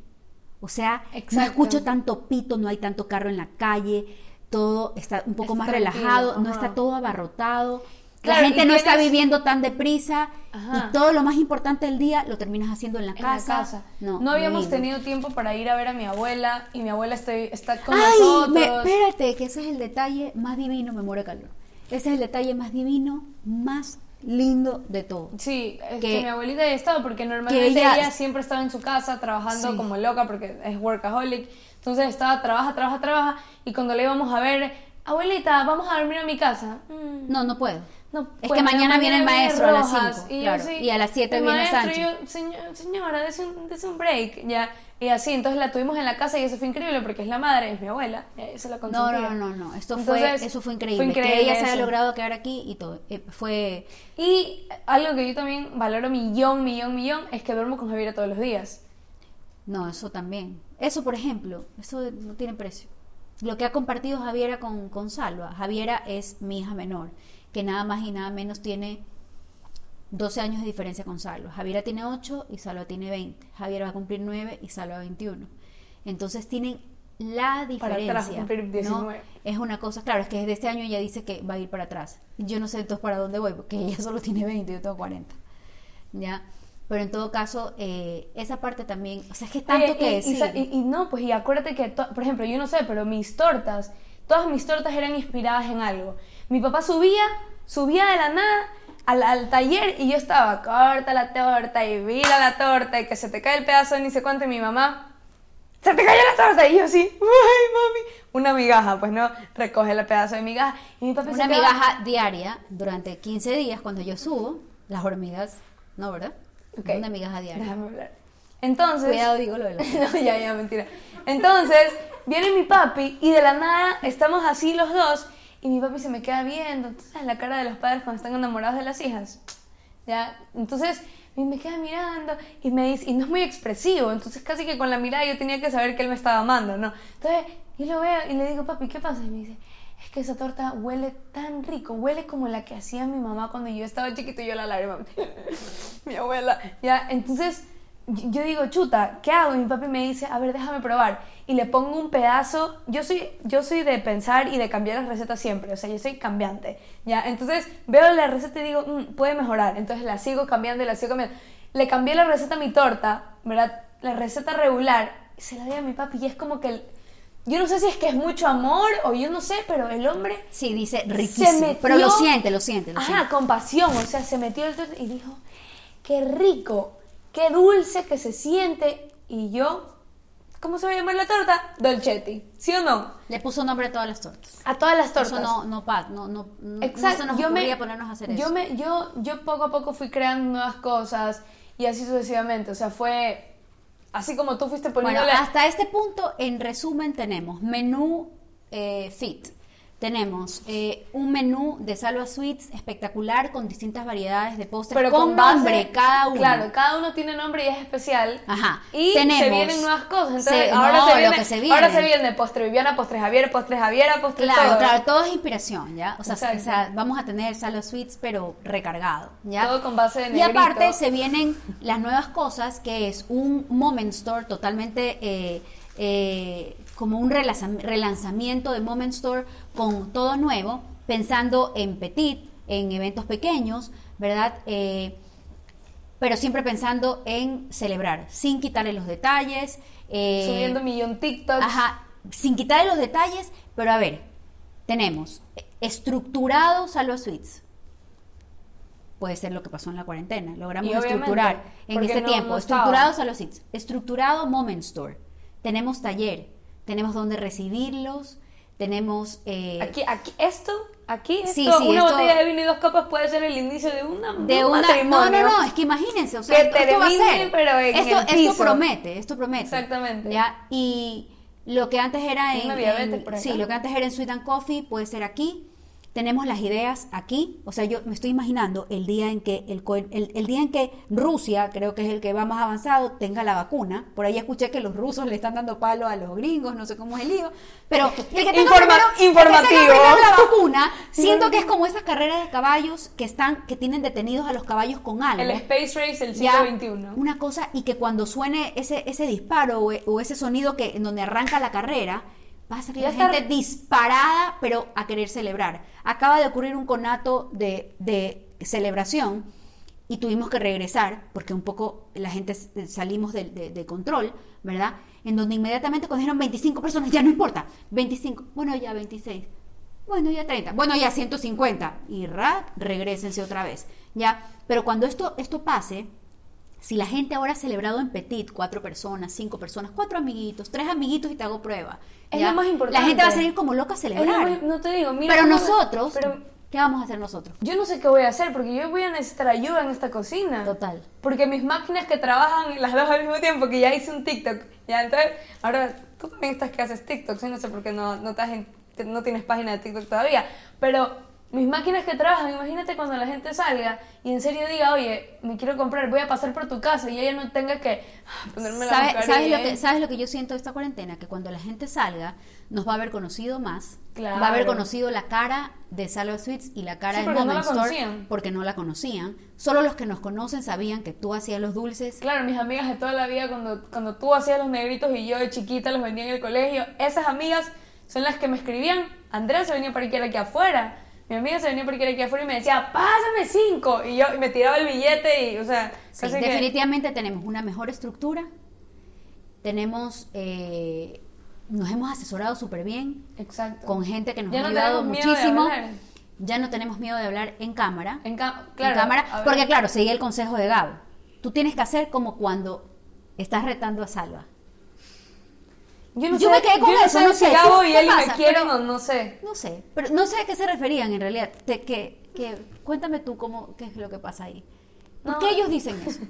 O sea, no Exacto. escucho tanto pito, no hay tanto carro en la calle, todo está un poco más relajado, no está todo abarrotado. Claro, la gente no está viviendo tan deprisa Ajá. y todo lo más importante del día lo terminas haciendo en la en casa. la casa. No, No, habíamos tenido tiempo para ir a ver a mi abuela y mi abuela está, está con Ay, nosotros. me- espérate, que ese es el detalle más divino, me muero de calor. Ese es el detalle más divino, más lindo de todo. Sí, es Que- que, mi abuelita ya estaba porque normalmente ella- ella, siempre estaba en su casa trabajando Sí. como loca porque es workaholic. Entonces estaba, trabaja, trabaja, trabaja y cuando le íbamos a ver, abuelita, vamos a dormir a mi casa. "Mm, No, no puedo. No, Es pues, que mañana viene el maestro a las Rojas, 5, y, claro, sí, y a las 7 el viene Sánchez. y yo, "Señor- señora, dese un, break, ya. Y así, entonces la tuvimos en la casa y eso fue increíble porque es la madre, es mi abuela, se la No, no, no, no, esto fue, eso fue increíble. fue increíble que ella se haya logrado quedar aquí y todo. Eh, fue, Y algo que yo también valoro millón, millón, millón es que duermo con Javiera todos los días. no, eso también. Eso, por ejemplo, eso no tiene precio. Lo que ha compartido Javiera con, con Salva. Javiera es mi hija menor, que nada más y nada menos tiene 12 años de diferencia con Salva. Javiera tiene 8 y Salva tiene 20. Javiera va a cumplir 9 y Salva 21. Entonces tienen la Para atrás, diferencia. cumplir ¿no? 19. Es una cosa, claro, es que desde este año ella dice que va a ir para atrás. Yo no sé entonces para dónde voy, porque ella solo tiene 20 y yo tengo 40. ¿Ya? Pero en todo caso, eh, esa parte también, o sea, es que tanto Oye, que y, y decir. y- y no, pues y acuérdate que, to- por ejemplo, yo no sé, pero mis tortas, todas mis tortas eran inspiradas en algo. Mi papá subía, subía de la nada al, al taller y yo estaba, corta la torta y vira la torta y que se te cae el pedazo de ni sé cuánto y mi mamá, se te cayó la torta y yo así, ay mami, una migaja, pues no, recoge el pedazo de migaja y mi papá una se quedaba- migaja diaria durante 15 días cuando yo subo, las hormigas, ¿no, verdad? Ok. Una migaja diaria. Déjame hablar. Entonces, Cuidado, digo lo de la... no, ya, ya, mentira. Entonces, viene mi papi y de la nada estamos así los dos y mi papi se me queda viendo. Entonces, la cara de los padres cuando están enamorados de las hijas. ¿Ya? Entonces, y me queda mirando y me dice, y no es muy expresivo, entonces casi que con la mirada yo tenía que saber que él me estaba amando, ¿no? Entonces, yo lo veo y le digo, papi, ¿qué pasa? Y me dice, es que esa torta huele tan rico, huele como la que hacía mi mamá cuando yo estaba chiquito y yo la lágrima. mi abuela. Ya, entonces yo digo, chuta, ¿qué hago? Y mi papi me dice, a ver, déjame probar. Y le pongo un pedazo. Yo soy, yo soy de pensar y de cambiar las recetas siempre. O sea, yo soy cambiante. ¿ya? Entonces veo la receta y digo, "Mm, puede mejorar. Entonces la sigo cambiando y la sigo cambiando. Le cambié la receta a mi torta, ¿verdad? La receta regular. Se la di a mi papi y es como que... yo no sé si es que es mucho amor o yo no sé, pero el hombre Sí, dice se riquísimo. metió- Pero lo siente, lo siente, lo Ajá, siente. con pasión. O sea, se metió el y dijo, qué rico, qué dulce que se siente. Y yo, ¿cómo se va a llamar la torta? Dolcetti, ¿sí o no? Le puso nombre a todas las tortas. A todas las tortas. Eso no, no, pa- no, no, no, Exacto. no se nos yo me, ponernos a hacer yo eso. Me, yo, yo poco a poco fui creando nuevas cosas y así sucesivamente. O sea, fue así como tú fuiste Bueno, poniéndole... hasta este punto, en resumen, tenemos menú eh, fit. Tenemos eh, un menú de Salva Sweets espectacular con distintas variedades de postres pero con, base- nombre cada uno. Claro, cada uno tiene nombre y es especial. Ajá. Y Tenemos- se vienen nuevas cosas. Entonces, se- ahora, no, se viene, se viene. ahora se viene postre Viviana, postre Javier, postre Javiera, postre Claro, todo. claro, todo es inspiración, ¿ya? O sea, o sea, vamos a tener Salva Sweets, pero recargado, ¿ya? Todo con base de Y negrito. aparte se vienen las nuevas cosas, que es un Moment Store totalmente eh, eh, como un relanzam- relanzamiento de Moment Store con todo nuevo, pensando en petit, en eventos pequeños, ¿verdad? Eh, pero siempre pensando en celebrar, sin quitarle los detalles. eh, Subiendo millón TikToks. Ajá, sin quitarle los detalles, pero a ver, tenemos estructurado Salva Suites. Puede ser lo que pasó en la cuarentena. Logramos estructurar en este no- tiempo. no estructurado Salva Suites. Estructurado Moment Store. Tenemos taller. Tenemos donde recibirlos. Tenemos. eh, Aquí, aquí, esto, aquí, esto, Sí, sí, una esto- botella de vino y dos copas puede ser el inicio de, una, de un una no matrimonio. no no es que imagínense o sea Que esto, esto va a ser pero en esto, el esto promete esto promete Exactamente. ya y lo que antes era en, en- sí lo que antes era en Sweet and Coffee puede ser aquí tenemos las ideas aquí o sea yo me estoy imaginando el día en que el, el, el día en que Rusia creo que es el que va más avanzado tenga la vacuna. Por ahí escuché que los rusos le están dando palo a los gringos no sé cómo es el lío. Pero el que tenga Informa- primero- el que tenga informativo. la vacuna siento que es como esas carreras de caballos que están que tienen detenidos a los caballos con algo. El Space Race del ya, siglo XXI. una cosa y que cuando suene ese ese disparo o, o ese sonido que en donde arranca la carrera va a salir Ya la gente disparada pero a querer celebrar acaba de ocurrir un conato de, de celebración y tuvimos que regresar porque un poco la gente s- salimos de, control verdad en donde inmediatamente cuando dijeron 25 personas ya no importa 25 bueno ya 26 bueno, ya 30. Bueno, ya 150. Y ra, regresense otra vez. Ya. Pero cuando esto, esto pase, si la gente ahora ha celebrado en petit, cuatro personas, cinco personas, cuatro amiguitos, tres amiguitos y te hago prueba. Es ¿ya? lo más importante. La gente va a salir como loca a celebrar. más- no te digo, mira. pero nosotros, Pero ¿qué vamos a hacer nosotros? yo no sé qué voy a hacer porque yo voy a necesitar ayuda en esta cocina. Total. Porque mis máquinas que trabajan las dos al mismo tiempo, que ya hice un TikTok, ya entonces, ahora tú también estás que haces TikTok, no sé por qué no, no, estás en- no tienes página de TikTok todavía, pero mis máquinas que trabajan, imagínate cuando la gente salga y en serio diga, oye, me quiero comprar, voy a pasar por tu casa y ella no tenga que ah, ponerme la ¿Sabe-. ¿Sabes, lo que, ¿Sabes lo que yo siento de esta cuarentena? Que cuando la gente salga, nos va a haber conocido más. Claro. Va a haber conocido la cara de Salva Sweets y la cara Sí, de porque no Moment la Store conocían. porque no la conocían. Solo los que nos conocen sabían que tú hacías los dulces. Claro, mis amigas de toda la vida, cuando, cuando tú hacías los negritos y yo de chiquita los vendía en el colegio, esas amigas son las que me escribían, Andrea se venía para aquí aquí afuera, mi amiga se venía porque era aquí afuera y me decía, pásame cinco. Y yo y me tiraba el billete y, o sea, Sí, casi que- definitivamente tenemos una mejor estructura, tenemos, eh, nos hemos asesorado súper bien Exacto. con gente que nos Ya ha no ayudado muchísimo. Ya no tenemos miedo de hablar en cámara. En, ca- en claro, cámara, porque claro, seguí el consejo de Gabo. Tú tienes que hacer como cuando estás retando a Salva. Yo, no yo sé, me quedé con yo no eso, sé no si sé, Gabo ¿qué y Eli me quieren Pero- o no sé. No sé, pero no sé a qué se referían en realidad. Te- que, que, cuéntame tú cómo, qué es lo que pasa ahí. ¿Por No. qué ellos dicen eso?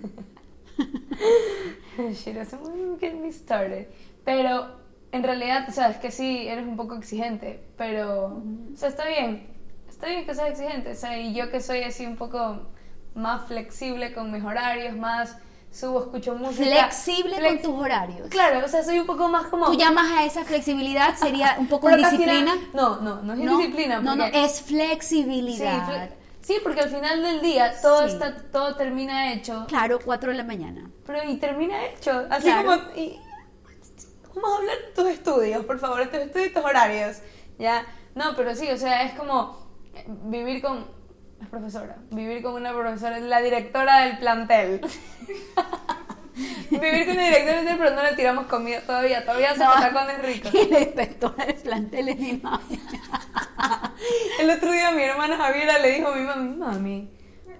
She doesn't wanna get me started. Pero en realidad, o sea, es que sí, eres un poco exigente, pero, o sea, está bien. Está bien que seas exigente, o sea, y yo que soy así un poco más flexible con mis horarios, más subo, escucho música. Flexible Flex- con tus horarios. Claro, o sea, soy un poco más como... Tú llamas a esa flexibilidad, sería un poco disciplina. no, no, no es No, indisciplina. no, no, es Sí, flexibilidad. fle- sí, porque al final del día todo, Sí. está, todo termina hecho. Claro, 4 de la mañana. Pero y termina hecho. Así Claro. como. y- vamos a hablar de tus estudios, por favor, tus estudios y tus horarios. ¿Ya? No, pero sí, o sea, es como eh, vivir con. Es profesora. Vivir con una profesora, es la directora del plantel. vivir con la directora del pero no le tiramos comida todavía. Todavía hace No. patacones ricos. Y la inspectora del plantel es mi mami. El otro día mi hermana Javiera le dijo a mi mami, mami,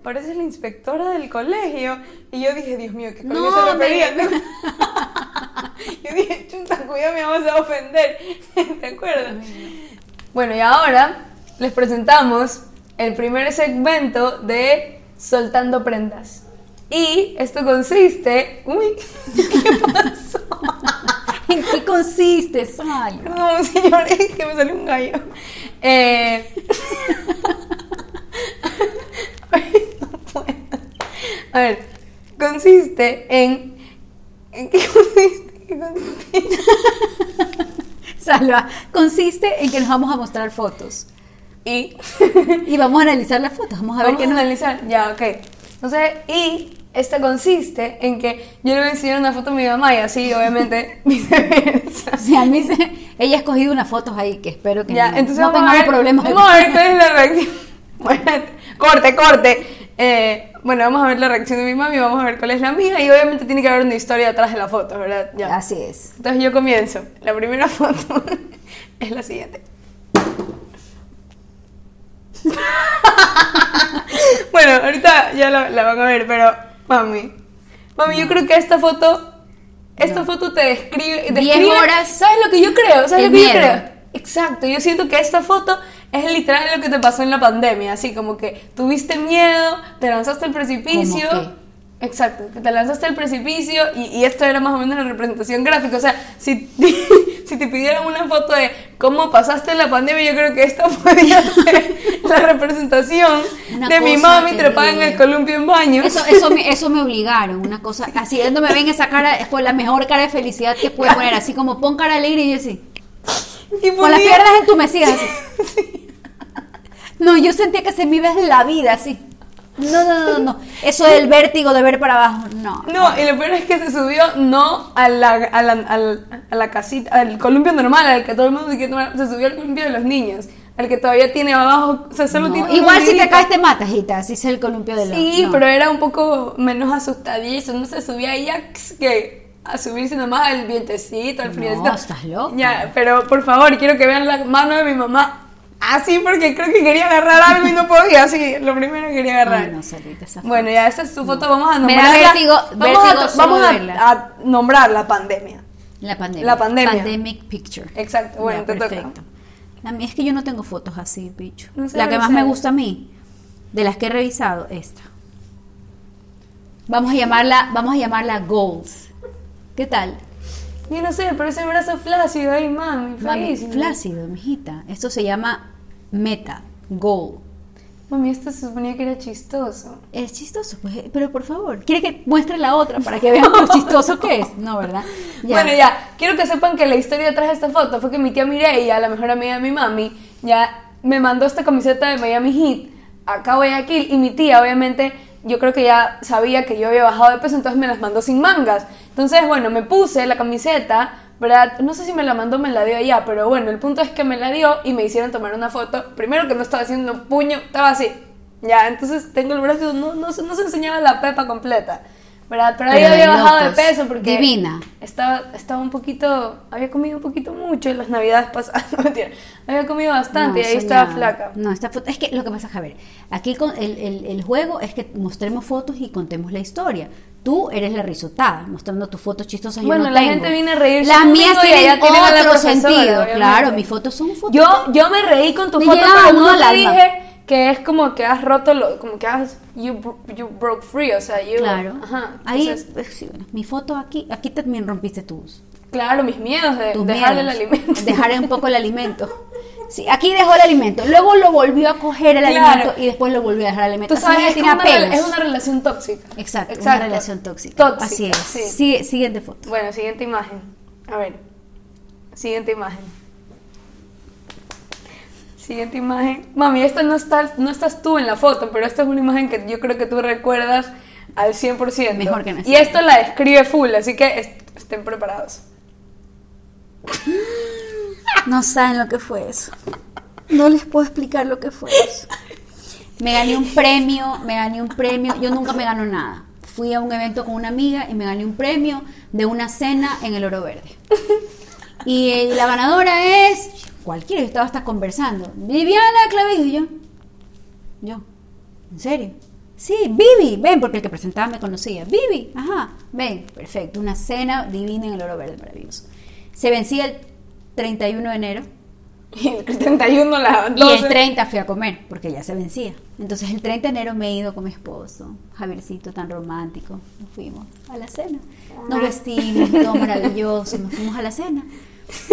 pareces la inspectora del colegio. Y yo dije, Dios mío, ¿qué colegio No, se refería? me- yo dije, chuta, cuidado, me vamos a ofender. ¿Te acuerdas? Bueno, y ahora les presentamos el primer segmento de Soltando Prendas. Y esto consiste... Uy, ¿qué pasó? ¿En qué consiste, Salva? No, señores, es que me salió un gallo. Eh... Ay, no puedo. A ver, consiste en. ¿En qué consiste? ¿Qué consiste? Salva, consiste en que nos vamos a mostrar fotos. Y. Y vamos a analizar las fotos. Vamos a ver Vamos qué nos... analizar. Ya, ok. Entonces, y esta consiste en que yo le voy a enseñar una foto a mi mamá y así, obviamente, viceversa. Sí, a mí se- ella ha escogido unas fotos ahí que espero que Ya, no, entonces no tengamos problemas. Vamos a ver cuál es la reacción. Bueno, corte, corte. Eh, bueno, vamos a ver la reacción de mi mami, vamos a ver cuál es la mía y obviamente tiene que haber una historia detrás de la foto, ¿verdad? Ya. Así es. Entonces yo comienzo. La primera foto es la siguiente. bueno, ahorita ya la, la van a ver, pero mami, mami, yo creo que esta foto, esta No. foto te describe, Diez describe- horas ¿Sabes lo que yo creo? ¿Sabes lo que yo creo? Exacto, yo siento que esta foto es literal lo que te pasó en la pandemia, así como que tuviste miedo, te lanzaste al precipicio. ¿Cómo Exacto, que te lanzaste al precipicio y, y esto era más o menos la representación gráfica. O sea, si, si te pidieran una foto de cómo pasaste la pandemia, yo creo que esta podría ser la representación Una de mi mami trepada en el columpio en baños. Eso, eso, me, eso me obligaron, una cosa, así, cuando me ven esa cara, fue la mejor cara de felicidad que pude poner, así como pon cara alegre y yo así, y con las piernas entumecidas, así. No, yo sentía que se me iba la vida, así. No, no, no, no, eso del vértigo de ver para abajo, no. No, y lo peor es que se subió no a la, a la, al- a la casita, al columpio normal, al que todo el mundo quiere tomar, se subió al columpio de los niños, al que todavía tiene abajo, o sea, solo No, tiene Igual si te caes te matas, hijita, así es el columpio de los Sí, no. pero era un poco menos asustadizo, no se subía ya que a subirse nomás al vientecito, al No, friecito. estás loca. Ya, pero por favor, quiero que vean la mano de mi mamá. Así porque creo que quería agarrar algo y no podía, así, lo primero que quería agarrar. Ay, no, Sarita, esa Bueno, ya esa es tu foto, vamos a nombrarla. vértigo- vamos vértigo a, vamos a- nombrar la pandemia. La pandemia. La pandemia. Pandemic picture. Exacto, bueno, Ya, te toca. perfecto. A mí es que yo no tengo fotos así, bicho. No sé la que más me gusta a mí, de las que he revisado, esta. Vamos a llamarla, vamos a llamarla goals. ¿Qué tal? Yo no sé, pero ese brazo flácido ahí, mami, feísimo. flácido, mijita. Esto se llama meta, goal. Mami, esto se suponía que era chistoso. Es chistoso, pues, eh, pero por favor, ¿quiere que muestre la otra para que vean lo chistoso que es? No, ¿verdad? Bueno, ya, quiero que sepan que la historia detrás de esta foto fue que mi tía Mireia, la mejor amiga de mi mami, ya me mandó esta camiseta de Miami Heat acá a Guayaquil y mi tía, obviamente, yo creo que ya sabía que yo había bajado de peso, entonces me las mandó sin mangas. Entonces, bueno, me puse la camiseta ¿verdad? No sé si me la mandó me la dio allá, pero bueno, el punto es que me la dio y me hicieron tomar una foto. Primero que no estaba haciendo un puño, estaba así. Ya, entonces tengo el brazo, no, no, se- no se enseñaba la pepa completa, ¿verdad? Pero ahí había bajado de locos. peso porque... Divina. Estaba, estaba un poquito, había comido un poquito mucho en las navidades pasadas, no mentira, había comido bastante y ahí estaba flaca. No, está fo- es que lo que pasa, Javier, aquí con el, el- el juego es que mostremos fotos y contemos la historia. Tú eres la risotada, mostrando tus fotos chistosas. yo Bueno, no la tengo. gente viene a reírse Las mías y tienen tienen otro profesora, sentido. obviamente. Claro, mis fotos son fotos. Yo, yo me reí con tu Me foto, llegaba pero no te dije que es como que has roto, lo, como que has, you, you broke free, o sea, you, Claro. ajá, Ahí, entonces, pues, sí, bueno, mi foto aquí, aquí también rompiste tus, claro, mis miedos de tus dejarle el alimento. Dejar un poco el alimento. Sí, aquí dejó el alimento, luego lo volvió a coger el Claro. alimento y después lo volvió a dejar el alimento. Tú sabes, es, como una, es una relación tóxica. Exacto, una relación tóxica. Tóxica, Así es. sí. Sigue- siguiente foto. Bueno, siguiente imagen. A ver. Siguiente imagen. Siguiente imagen. Mami, esta no estás, no estás tú en la foto, pero esta es una imagen que yo creo que tú recuerdas al 100%. Mejor que no Y esto la describe full, así que est- estén preparados. No saben lo que fue eso. No les puedo explicar lo que fue eso. Me gané un premio, me gané un premio. Yo nunca me gano nada. Fui a un evento con una amiga y me gané un premio de una cena en el Oro Verde. Y la ganadora es cualquiera, yo estaba hasta conversando. Viviana Clavijo yo. Yo. ¿En serio? Sí, Vivi, ven, porque el que presentaba me conocía. Vivi, ajá, ven, perfecto. Una cena divina en el Oro Verde, maravilloso. Se vencía el 31 de enero Y el 31 la y 12. el 30 fui a comer, porque ya se vencía. Entonces el 30 de enero me he ido con mi esposo, Javiercito tan romántico. Nos fuimos a la cena. Nos vestimos, todo maravilloso, nos fuimos a la cena.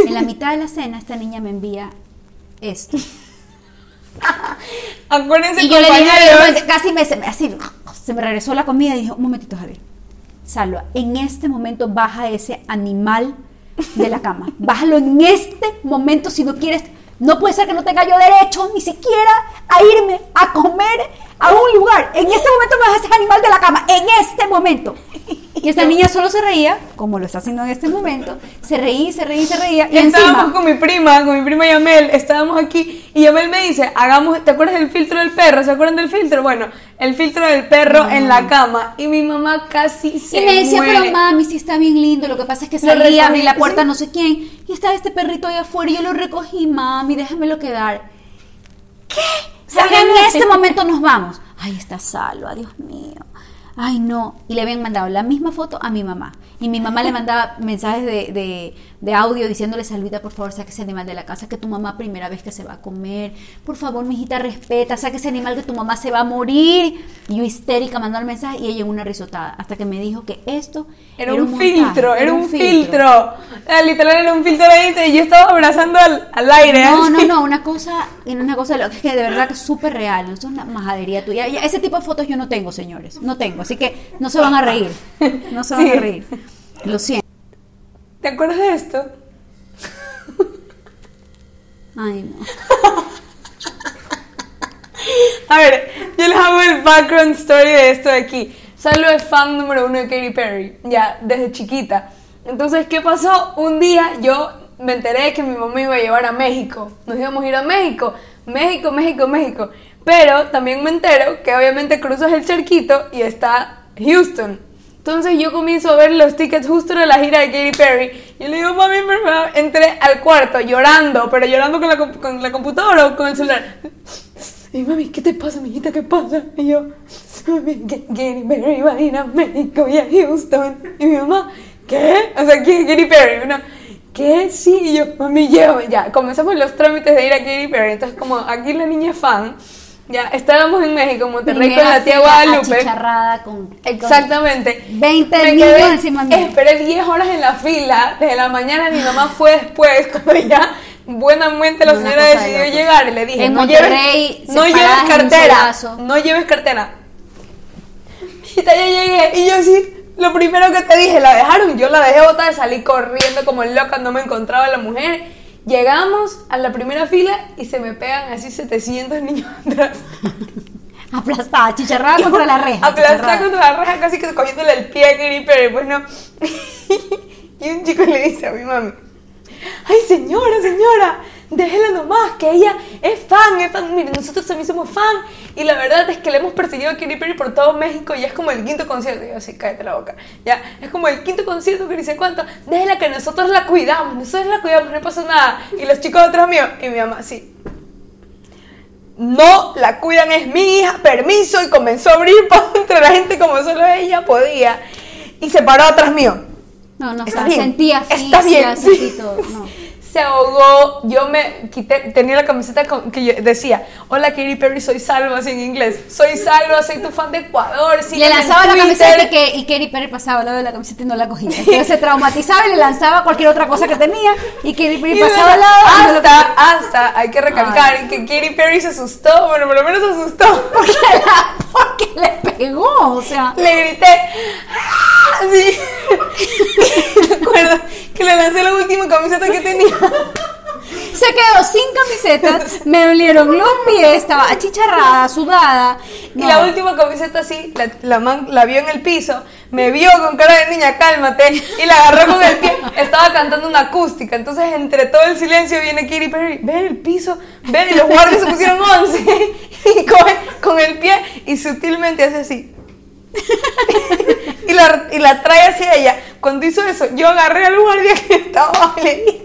En la mitad de la cena esta niña me envía esto. Acuérdense, Y yo le dije, Javier, casi me- así, se me regresó la comida y dije, un momentito, Javier. Salva, en este momento baja ese animal de la cama. Bájalo en este momento si no quieres. No puede ser que no tenga yo derecho ni siquiera a irme a comer a un lugar. En este momento me bajas ese animal de la cama. En este momento. Y esta niña solo se reía, como lo está haciendo en este momento. Se reía, se reía, se reía. Y estábamos encima, con mi prima, con mi prima Yamel, estábamos aquí y Yamel me dice, hagamos, ¿te acuerdas del filtro del perro? ¿Se acuerdan del filtro? Bueno, el filtro del perro en la cama y mi mamá casi se Y me decía, muere. pero mami, sí está bien lindo, lo que pasa es que Lo salí, abrí la puerta, sí. no sé quién, y estaba este perrito ahí afuera y yo lo recogí, mami, déjamelo quedar. ¿Qué? Salga, en este momento nos vamos. Ay, está salva, Dios mío. Ay, no. Y le habían mandado la misma foto a mi mamá. Y mi mamá le mandaba mensajes de, de- de audio diciéndole, Salvita, por favor, saque ese animal de la casa, que tu mamá primera vez que se va a comer. Por favor, mijita, respeta, saque ese animal que tu mamá se va a morir. Y yo histérica mandando el mensaje y ella en una risotada. Hasta que me dijo que esto Era un, filtro, era un filtro. Ah, Literal era un filtro ahí y yo estaba abrazando al, al aire. No, así. no, no, una cosa, una cosa lo que es que de verdad que es súper real, no es una majadería tuya. Ya, ese tipo de fotos yo no tengo, señores, no tengo, así que no se van a reír, no se van Sí. a reír. Lo siento. ¿Te acuerdas de esto? Ay, no. A ver, yo les hago el background story de esto de aquí. Salo es fan número uno de Katy Perry, ya, desde chiquita. Entonces, ¿qué pasó? Un día yo me enteré que mi mamá iba a llevar a México. Nos íbamos a ir a México. México, México, México. Pero también me entero que obviamente cruzas el charquito y está Houston. Entonces yo comienzo a ver los tickets justo de la gira de Katy Perry. Y le digo, mami, por favor, entré al cuarto llorando, pero llorando con la, con la computadora o con el celular. Y mami, ¿qué te pasa, mijita? ¿Qué pasa? Y yo, mami, Katy Perry va a ir a México y a Houston. Y mi mamá, ¿qué? O sea, ¿qué Katy Perry? Una, ¿qué? Sí, y yo, mami, llevo. Ya, comenzamos los trámites de ir a Katy Perry. Entonces, como aquí la niña es fan, ya, estábamos en México, Monterrey, con la tía Guadalupe. Achicharrada con, Exactamente. con 20 Me quedé- encima mío. Esperé 10 horas en la fila, desde la mañana mi mamá fue después, cuando ya buenamente la señora de decidió llegar y le dije, En no Monterrey, lleves, no lleves cartera, no lleves cartera. Y ya llegué y yo sí, lo primero que te dije, la dejaron, yo la dejé botada, salí corriendo como loca, no me encontraba la mujer. Llegamos a la primera fila y se me pegan así 700 niños atrás. aplastada, chicharrada contra la reja. Aplastada contra la reja, casi que cogiéndole el pie a Katy Perry, pues no. Y un chico le dice a mi mami, ay señora, señora, déjela nomás, que ella es fan, es fan. Miren, nosotros también somos fan. Y la verdad es que le hemos perseguido a Katy Perry por todo México y es como el quinto concierto. Y yo así, cállate la boca. Ya, es como el quinto concierto que dice cuánto. Déjela que nosotros la cuidamos, nosotros la cuidamos, no pasa nada. Y los chicos atrás mío, y mi mamá, sí. No la cuidan, es mi hija, permiso. Y comenzó a abrir paso entre la gente como solo ella podía. Y se paró atrás mío. No, no, bien, sentía está bien, así, sí. todo. No. Se ahogó, yo me quité, tenía la camiseta con- que yo decía, hola Katy Perry, soy Salva, así en inglés, soy Salva, soy tu fan de Ecuador, Le sígueme en lanzaba la Twitter". camiseta y, que, y Katy Perry pasaba al lado de la camiseta y no la cogía. Entonces se traumatizaba y le lanzaba cualquier otra cosa que tenía y Katy Perry Y pasaba al lado. y no lo hasta, hasta, hay que recalcar que Katy Perry se asustó, bueno, por lo menos se asustó, porque, la- porque le pegó, o sea. le grité, ¡Ah! sí. Recuerdo que le lancé la última camiseta que tenía. Se quedó sin camiseta, me dolieron los pies, estaba achicharrada, sudada. Y No. la última camiseta así, la, la, man- la vio en el piso, me vio con cara de niña, cálmate, y la agarró con el pie. Estaba cantando una acústica, entonces entre todo el silencio viene Katy Perry, ven el piso, ven, y los guardias se pusieron 11, y coge con el pie y sutilmente hace así. Y, la, y la trae hacia ella. Cuando hizo eso, yo agarré al guardia que estaba abajo y le dije,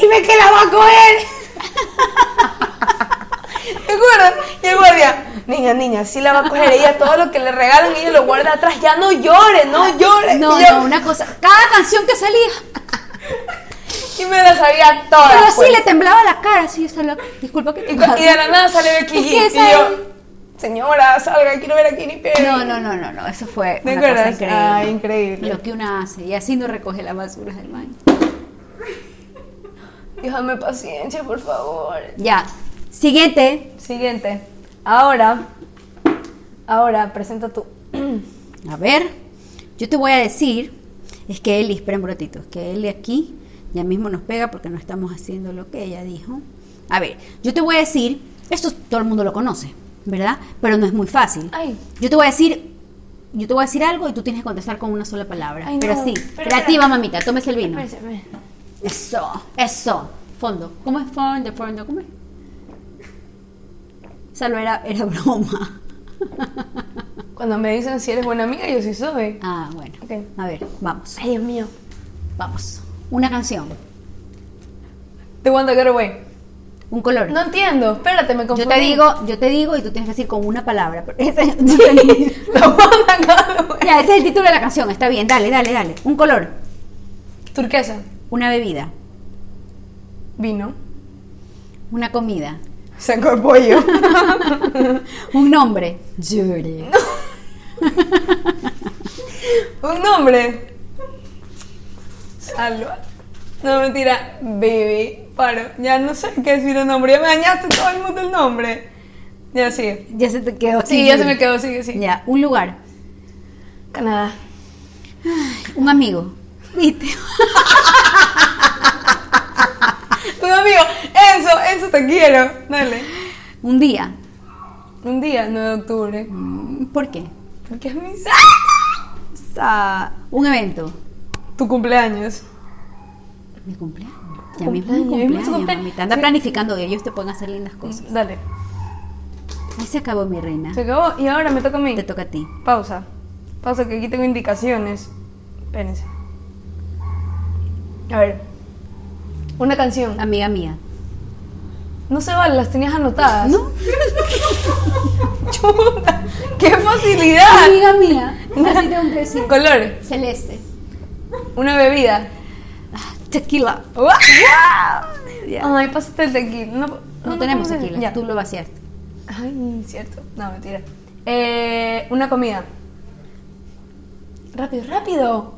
dime que la va a coger. ¿Te acuerdas? Y el guardia, niña, niña, sí la va a coger ella, todo lo que le regalan, ella lo guarda atrás, ya no llore, no llore. No, no, una cosa. Cada canción que salía. y me la sabía toda. Pero así pues. le temblaba la cara, está loca. Disculpa que te y, y de la nada sale Becky Es G. que y yo, es- señora, salga, quiero ver a Katy Perry. No, no, no, no, no, eso fue ¿Te una cosa acuerdas? increíble. Ah, increíble. Lo que una hace y así no recoge las basuras del baño. Déjame paciencia, por favor. Ya. Siguiente. Siguiente. Ahora, ahora, presenta tú. A ver, yo te voy a decir, es que Eli, espera un ratito, es que Eli aquí ya mismo nos pega porque no estamos haciendo lo que ella dijo. A ver, yo te voy a decir, esto todo el mundo lo conoce, ¿verdad? Pero no es muy fácil. Ay. Yo te voy a decir, yo te voy a decir algo y tú tienes que contestar con una sola palabra. Ay, pero sí, Espera, creativa, mamita, tómese el vino. Eso, eso. Fondo. ¿Cómo es fondo? Fondo, ¿cómo es? No era, era broma. Cuando me dicen si eres buena amiga, yo sí soy. Ah, bueno. Ok. A ver, vamos. Ay, Dios mío. Vamos. Una canción. The one that got away. Un color. No entiendo. Espérate, me yo confundí. te digo, yo te digo y tú tienes que decir con una palabra. pero ese- got away. ya, ese es el título de la canción. Está bien. Dale, dale, dale. Un color. Turquesa. Una bebida. Vino. Una comida. Saco de pollo. Un nombre. Yuri. Un nombre. Salva. No, mentira. Baby. Paro. Ya no sé qué decir el nombre. Ya me dañaste todo el mundo el nombre. Ya sigue. Ya se te quedó. Sí, ya se me quedó. Sigue, sigue. Ya, un lugar. Canadá. Un amigo. ¿Viste? Un amigo. Enzo. Enzo, te quiero. Dale. Un día. Un día, 9 de octubre. Mm, ¿Por qué? Porque es mi... Sa- Un evento. Tu cumpleaños. Mi cumpleaños. Ya mismo mi Cumpleaños, cumpleaños. Anda Sí. planificando que ellos te pueden hacer lindas cosas. Dale. Ahí se acabó mi reina. Se acabó. Y ahora me toca a mí. Te toca a ti. Pausa. Pausa, que aquí tengo indicaciones. Espérense. A ver. Una canción. Amiga mía. No se vale, las tenías anotadas. ¿No? Chuta, ¡Qué facilidad! Amiga mía. Así tengo que decir. Color. Celeste. Una bebida. Tequila. ¡Wow! Ya. Ay, pásate el tequila. No, No, tenemos podemos- tequila. Ya. Tú lo vaciaste. Ay, cierto. No, mentira. Eh, una comida. Rápido, rápido.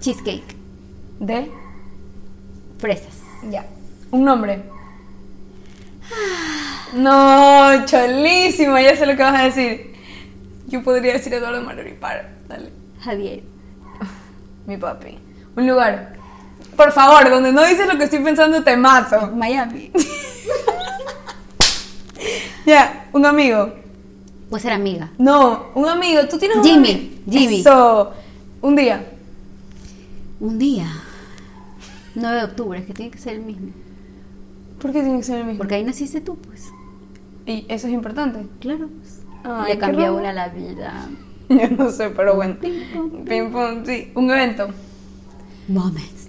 Cheesecake. De. Fresas. Ya. Un nombre. No, cholísima, ya sé lo que vas a decir. Yo podría decir Eduardo Mario Par. Dale. Javier. Mi papi. Un lugar. Por favor, donde no dices lo que estoy pensando, te mato. Miami. Ya, un amigo. Puede ser amiga. No, un amigo. Tú tienes un Jimmy, amigo? Jimmy. Eso. Un día. Un día. 9 de octubre, es que tiene que ser el mismo. ¿Por qué tiene que ser el mismo? Porque ahí naciste tú, pues. Y eso es importante. Claro. pues. Ay, Le cambió una la vida. Yo no sé, pero bueno. Ping, pong. Ping pong, sí. Un evento. Moment Store.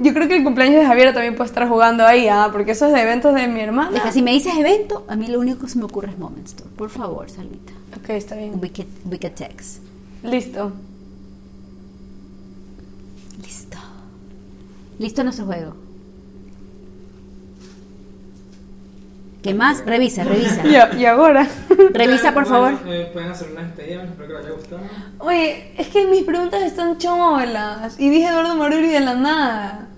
Yo creo que el cumpleaños de Javiera también puede estar jugando ahí, ah, porque esos de eventos de mi hermana. Que si me dices evento, a mí lo único que se me ocurre es Moment Store. Por favor, Salvita. Ok, está bien. Wicked, Wicked Text. Listo. Listo. Listo nuestro juego. ¿Qué más? Revisa, revisa. Y, y ahora. Revisa, por favor. Eh, pueden hacer una despedida, espero que les haya gustado. Oye, es que mis preguntas están cholas. Y dije Eduardo Maruri de la nada.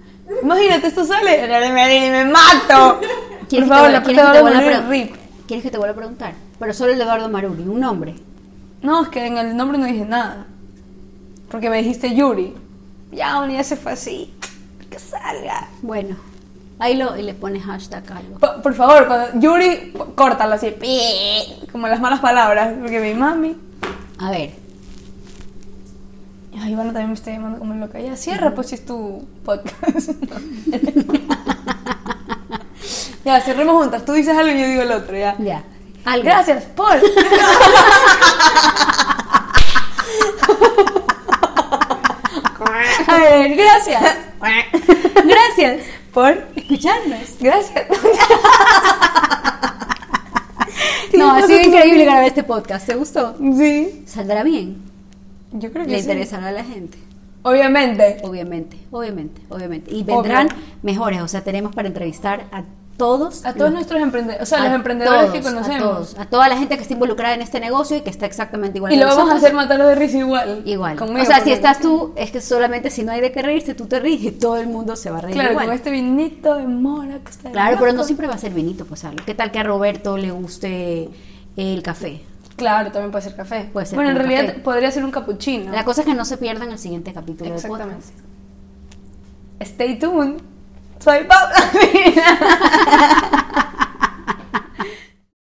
Imagínate, esto sale. Maruri, me mato. Por ¿Quieres favor, que la te, Eduardo quieres que te a rip. ¿Quieres que te vuelva a preguntar? Pero solo el Eduardo Maruri, un nombre. No, es que en el nombre no dije nada. Porque me dijiste Yuri. Ya, un día se fue así. Que salga. Bueno, ahí lo, y le pones hashtag algo. Por, por favor, cuando Yuri, córtalo así. Como las malas palabras. Porque mi mami. A ver, Ay, Ivana también me está llamando como loca. Ya, cierra, pues si es tu podcast. ya, cerremos juntas. Tú dices algo y yo digo el otro, ya. ya. Algo. Gracias, Paul. A ver, gracias. Gracias Por escucharnos. Gracias. No, ha ¿Qué sido increíble grabar este podcast. ¿Te gustó? Sí, ¿Saldrá bien? yo creo que ¿Le sí. interesará a la gente? Obviamente. Obviamente, obviamente, obviamente. Y vendrán Obvio. mejores. O sea, tenemos para entrevistar a todos. A todos los- nuestros emprendedores, o sea, a los emprendedores todos, que conocemos. A todos, a toda la gente que está involucrada en este negocio y que está exactamente igual Y lo vamos a hacer matarlo de risa igual. Igual. Conmigo, o sea, si estás tú, es que solamente si no hay de qué reírse, tú te ríes y todo el mundo se va a reír Claro, igual. con este vinito de mora que está Claro, pero no siempre va a ser vinito, pues algo. ¿Qué tal que a Roberto le guste el café? Claro, también puede ser café. Puede ser bueno, en realidad café. podría ser un cappuccino. La cosa es que no se pierdan el siguiente capítulo Exactamente. podcast. Stay tuned. Soy Pop.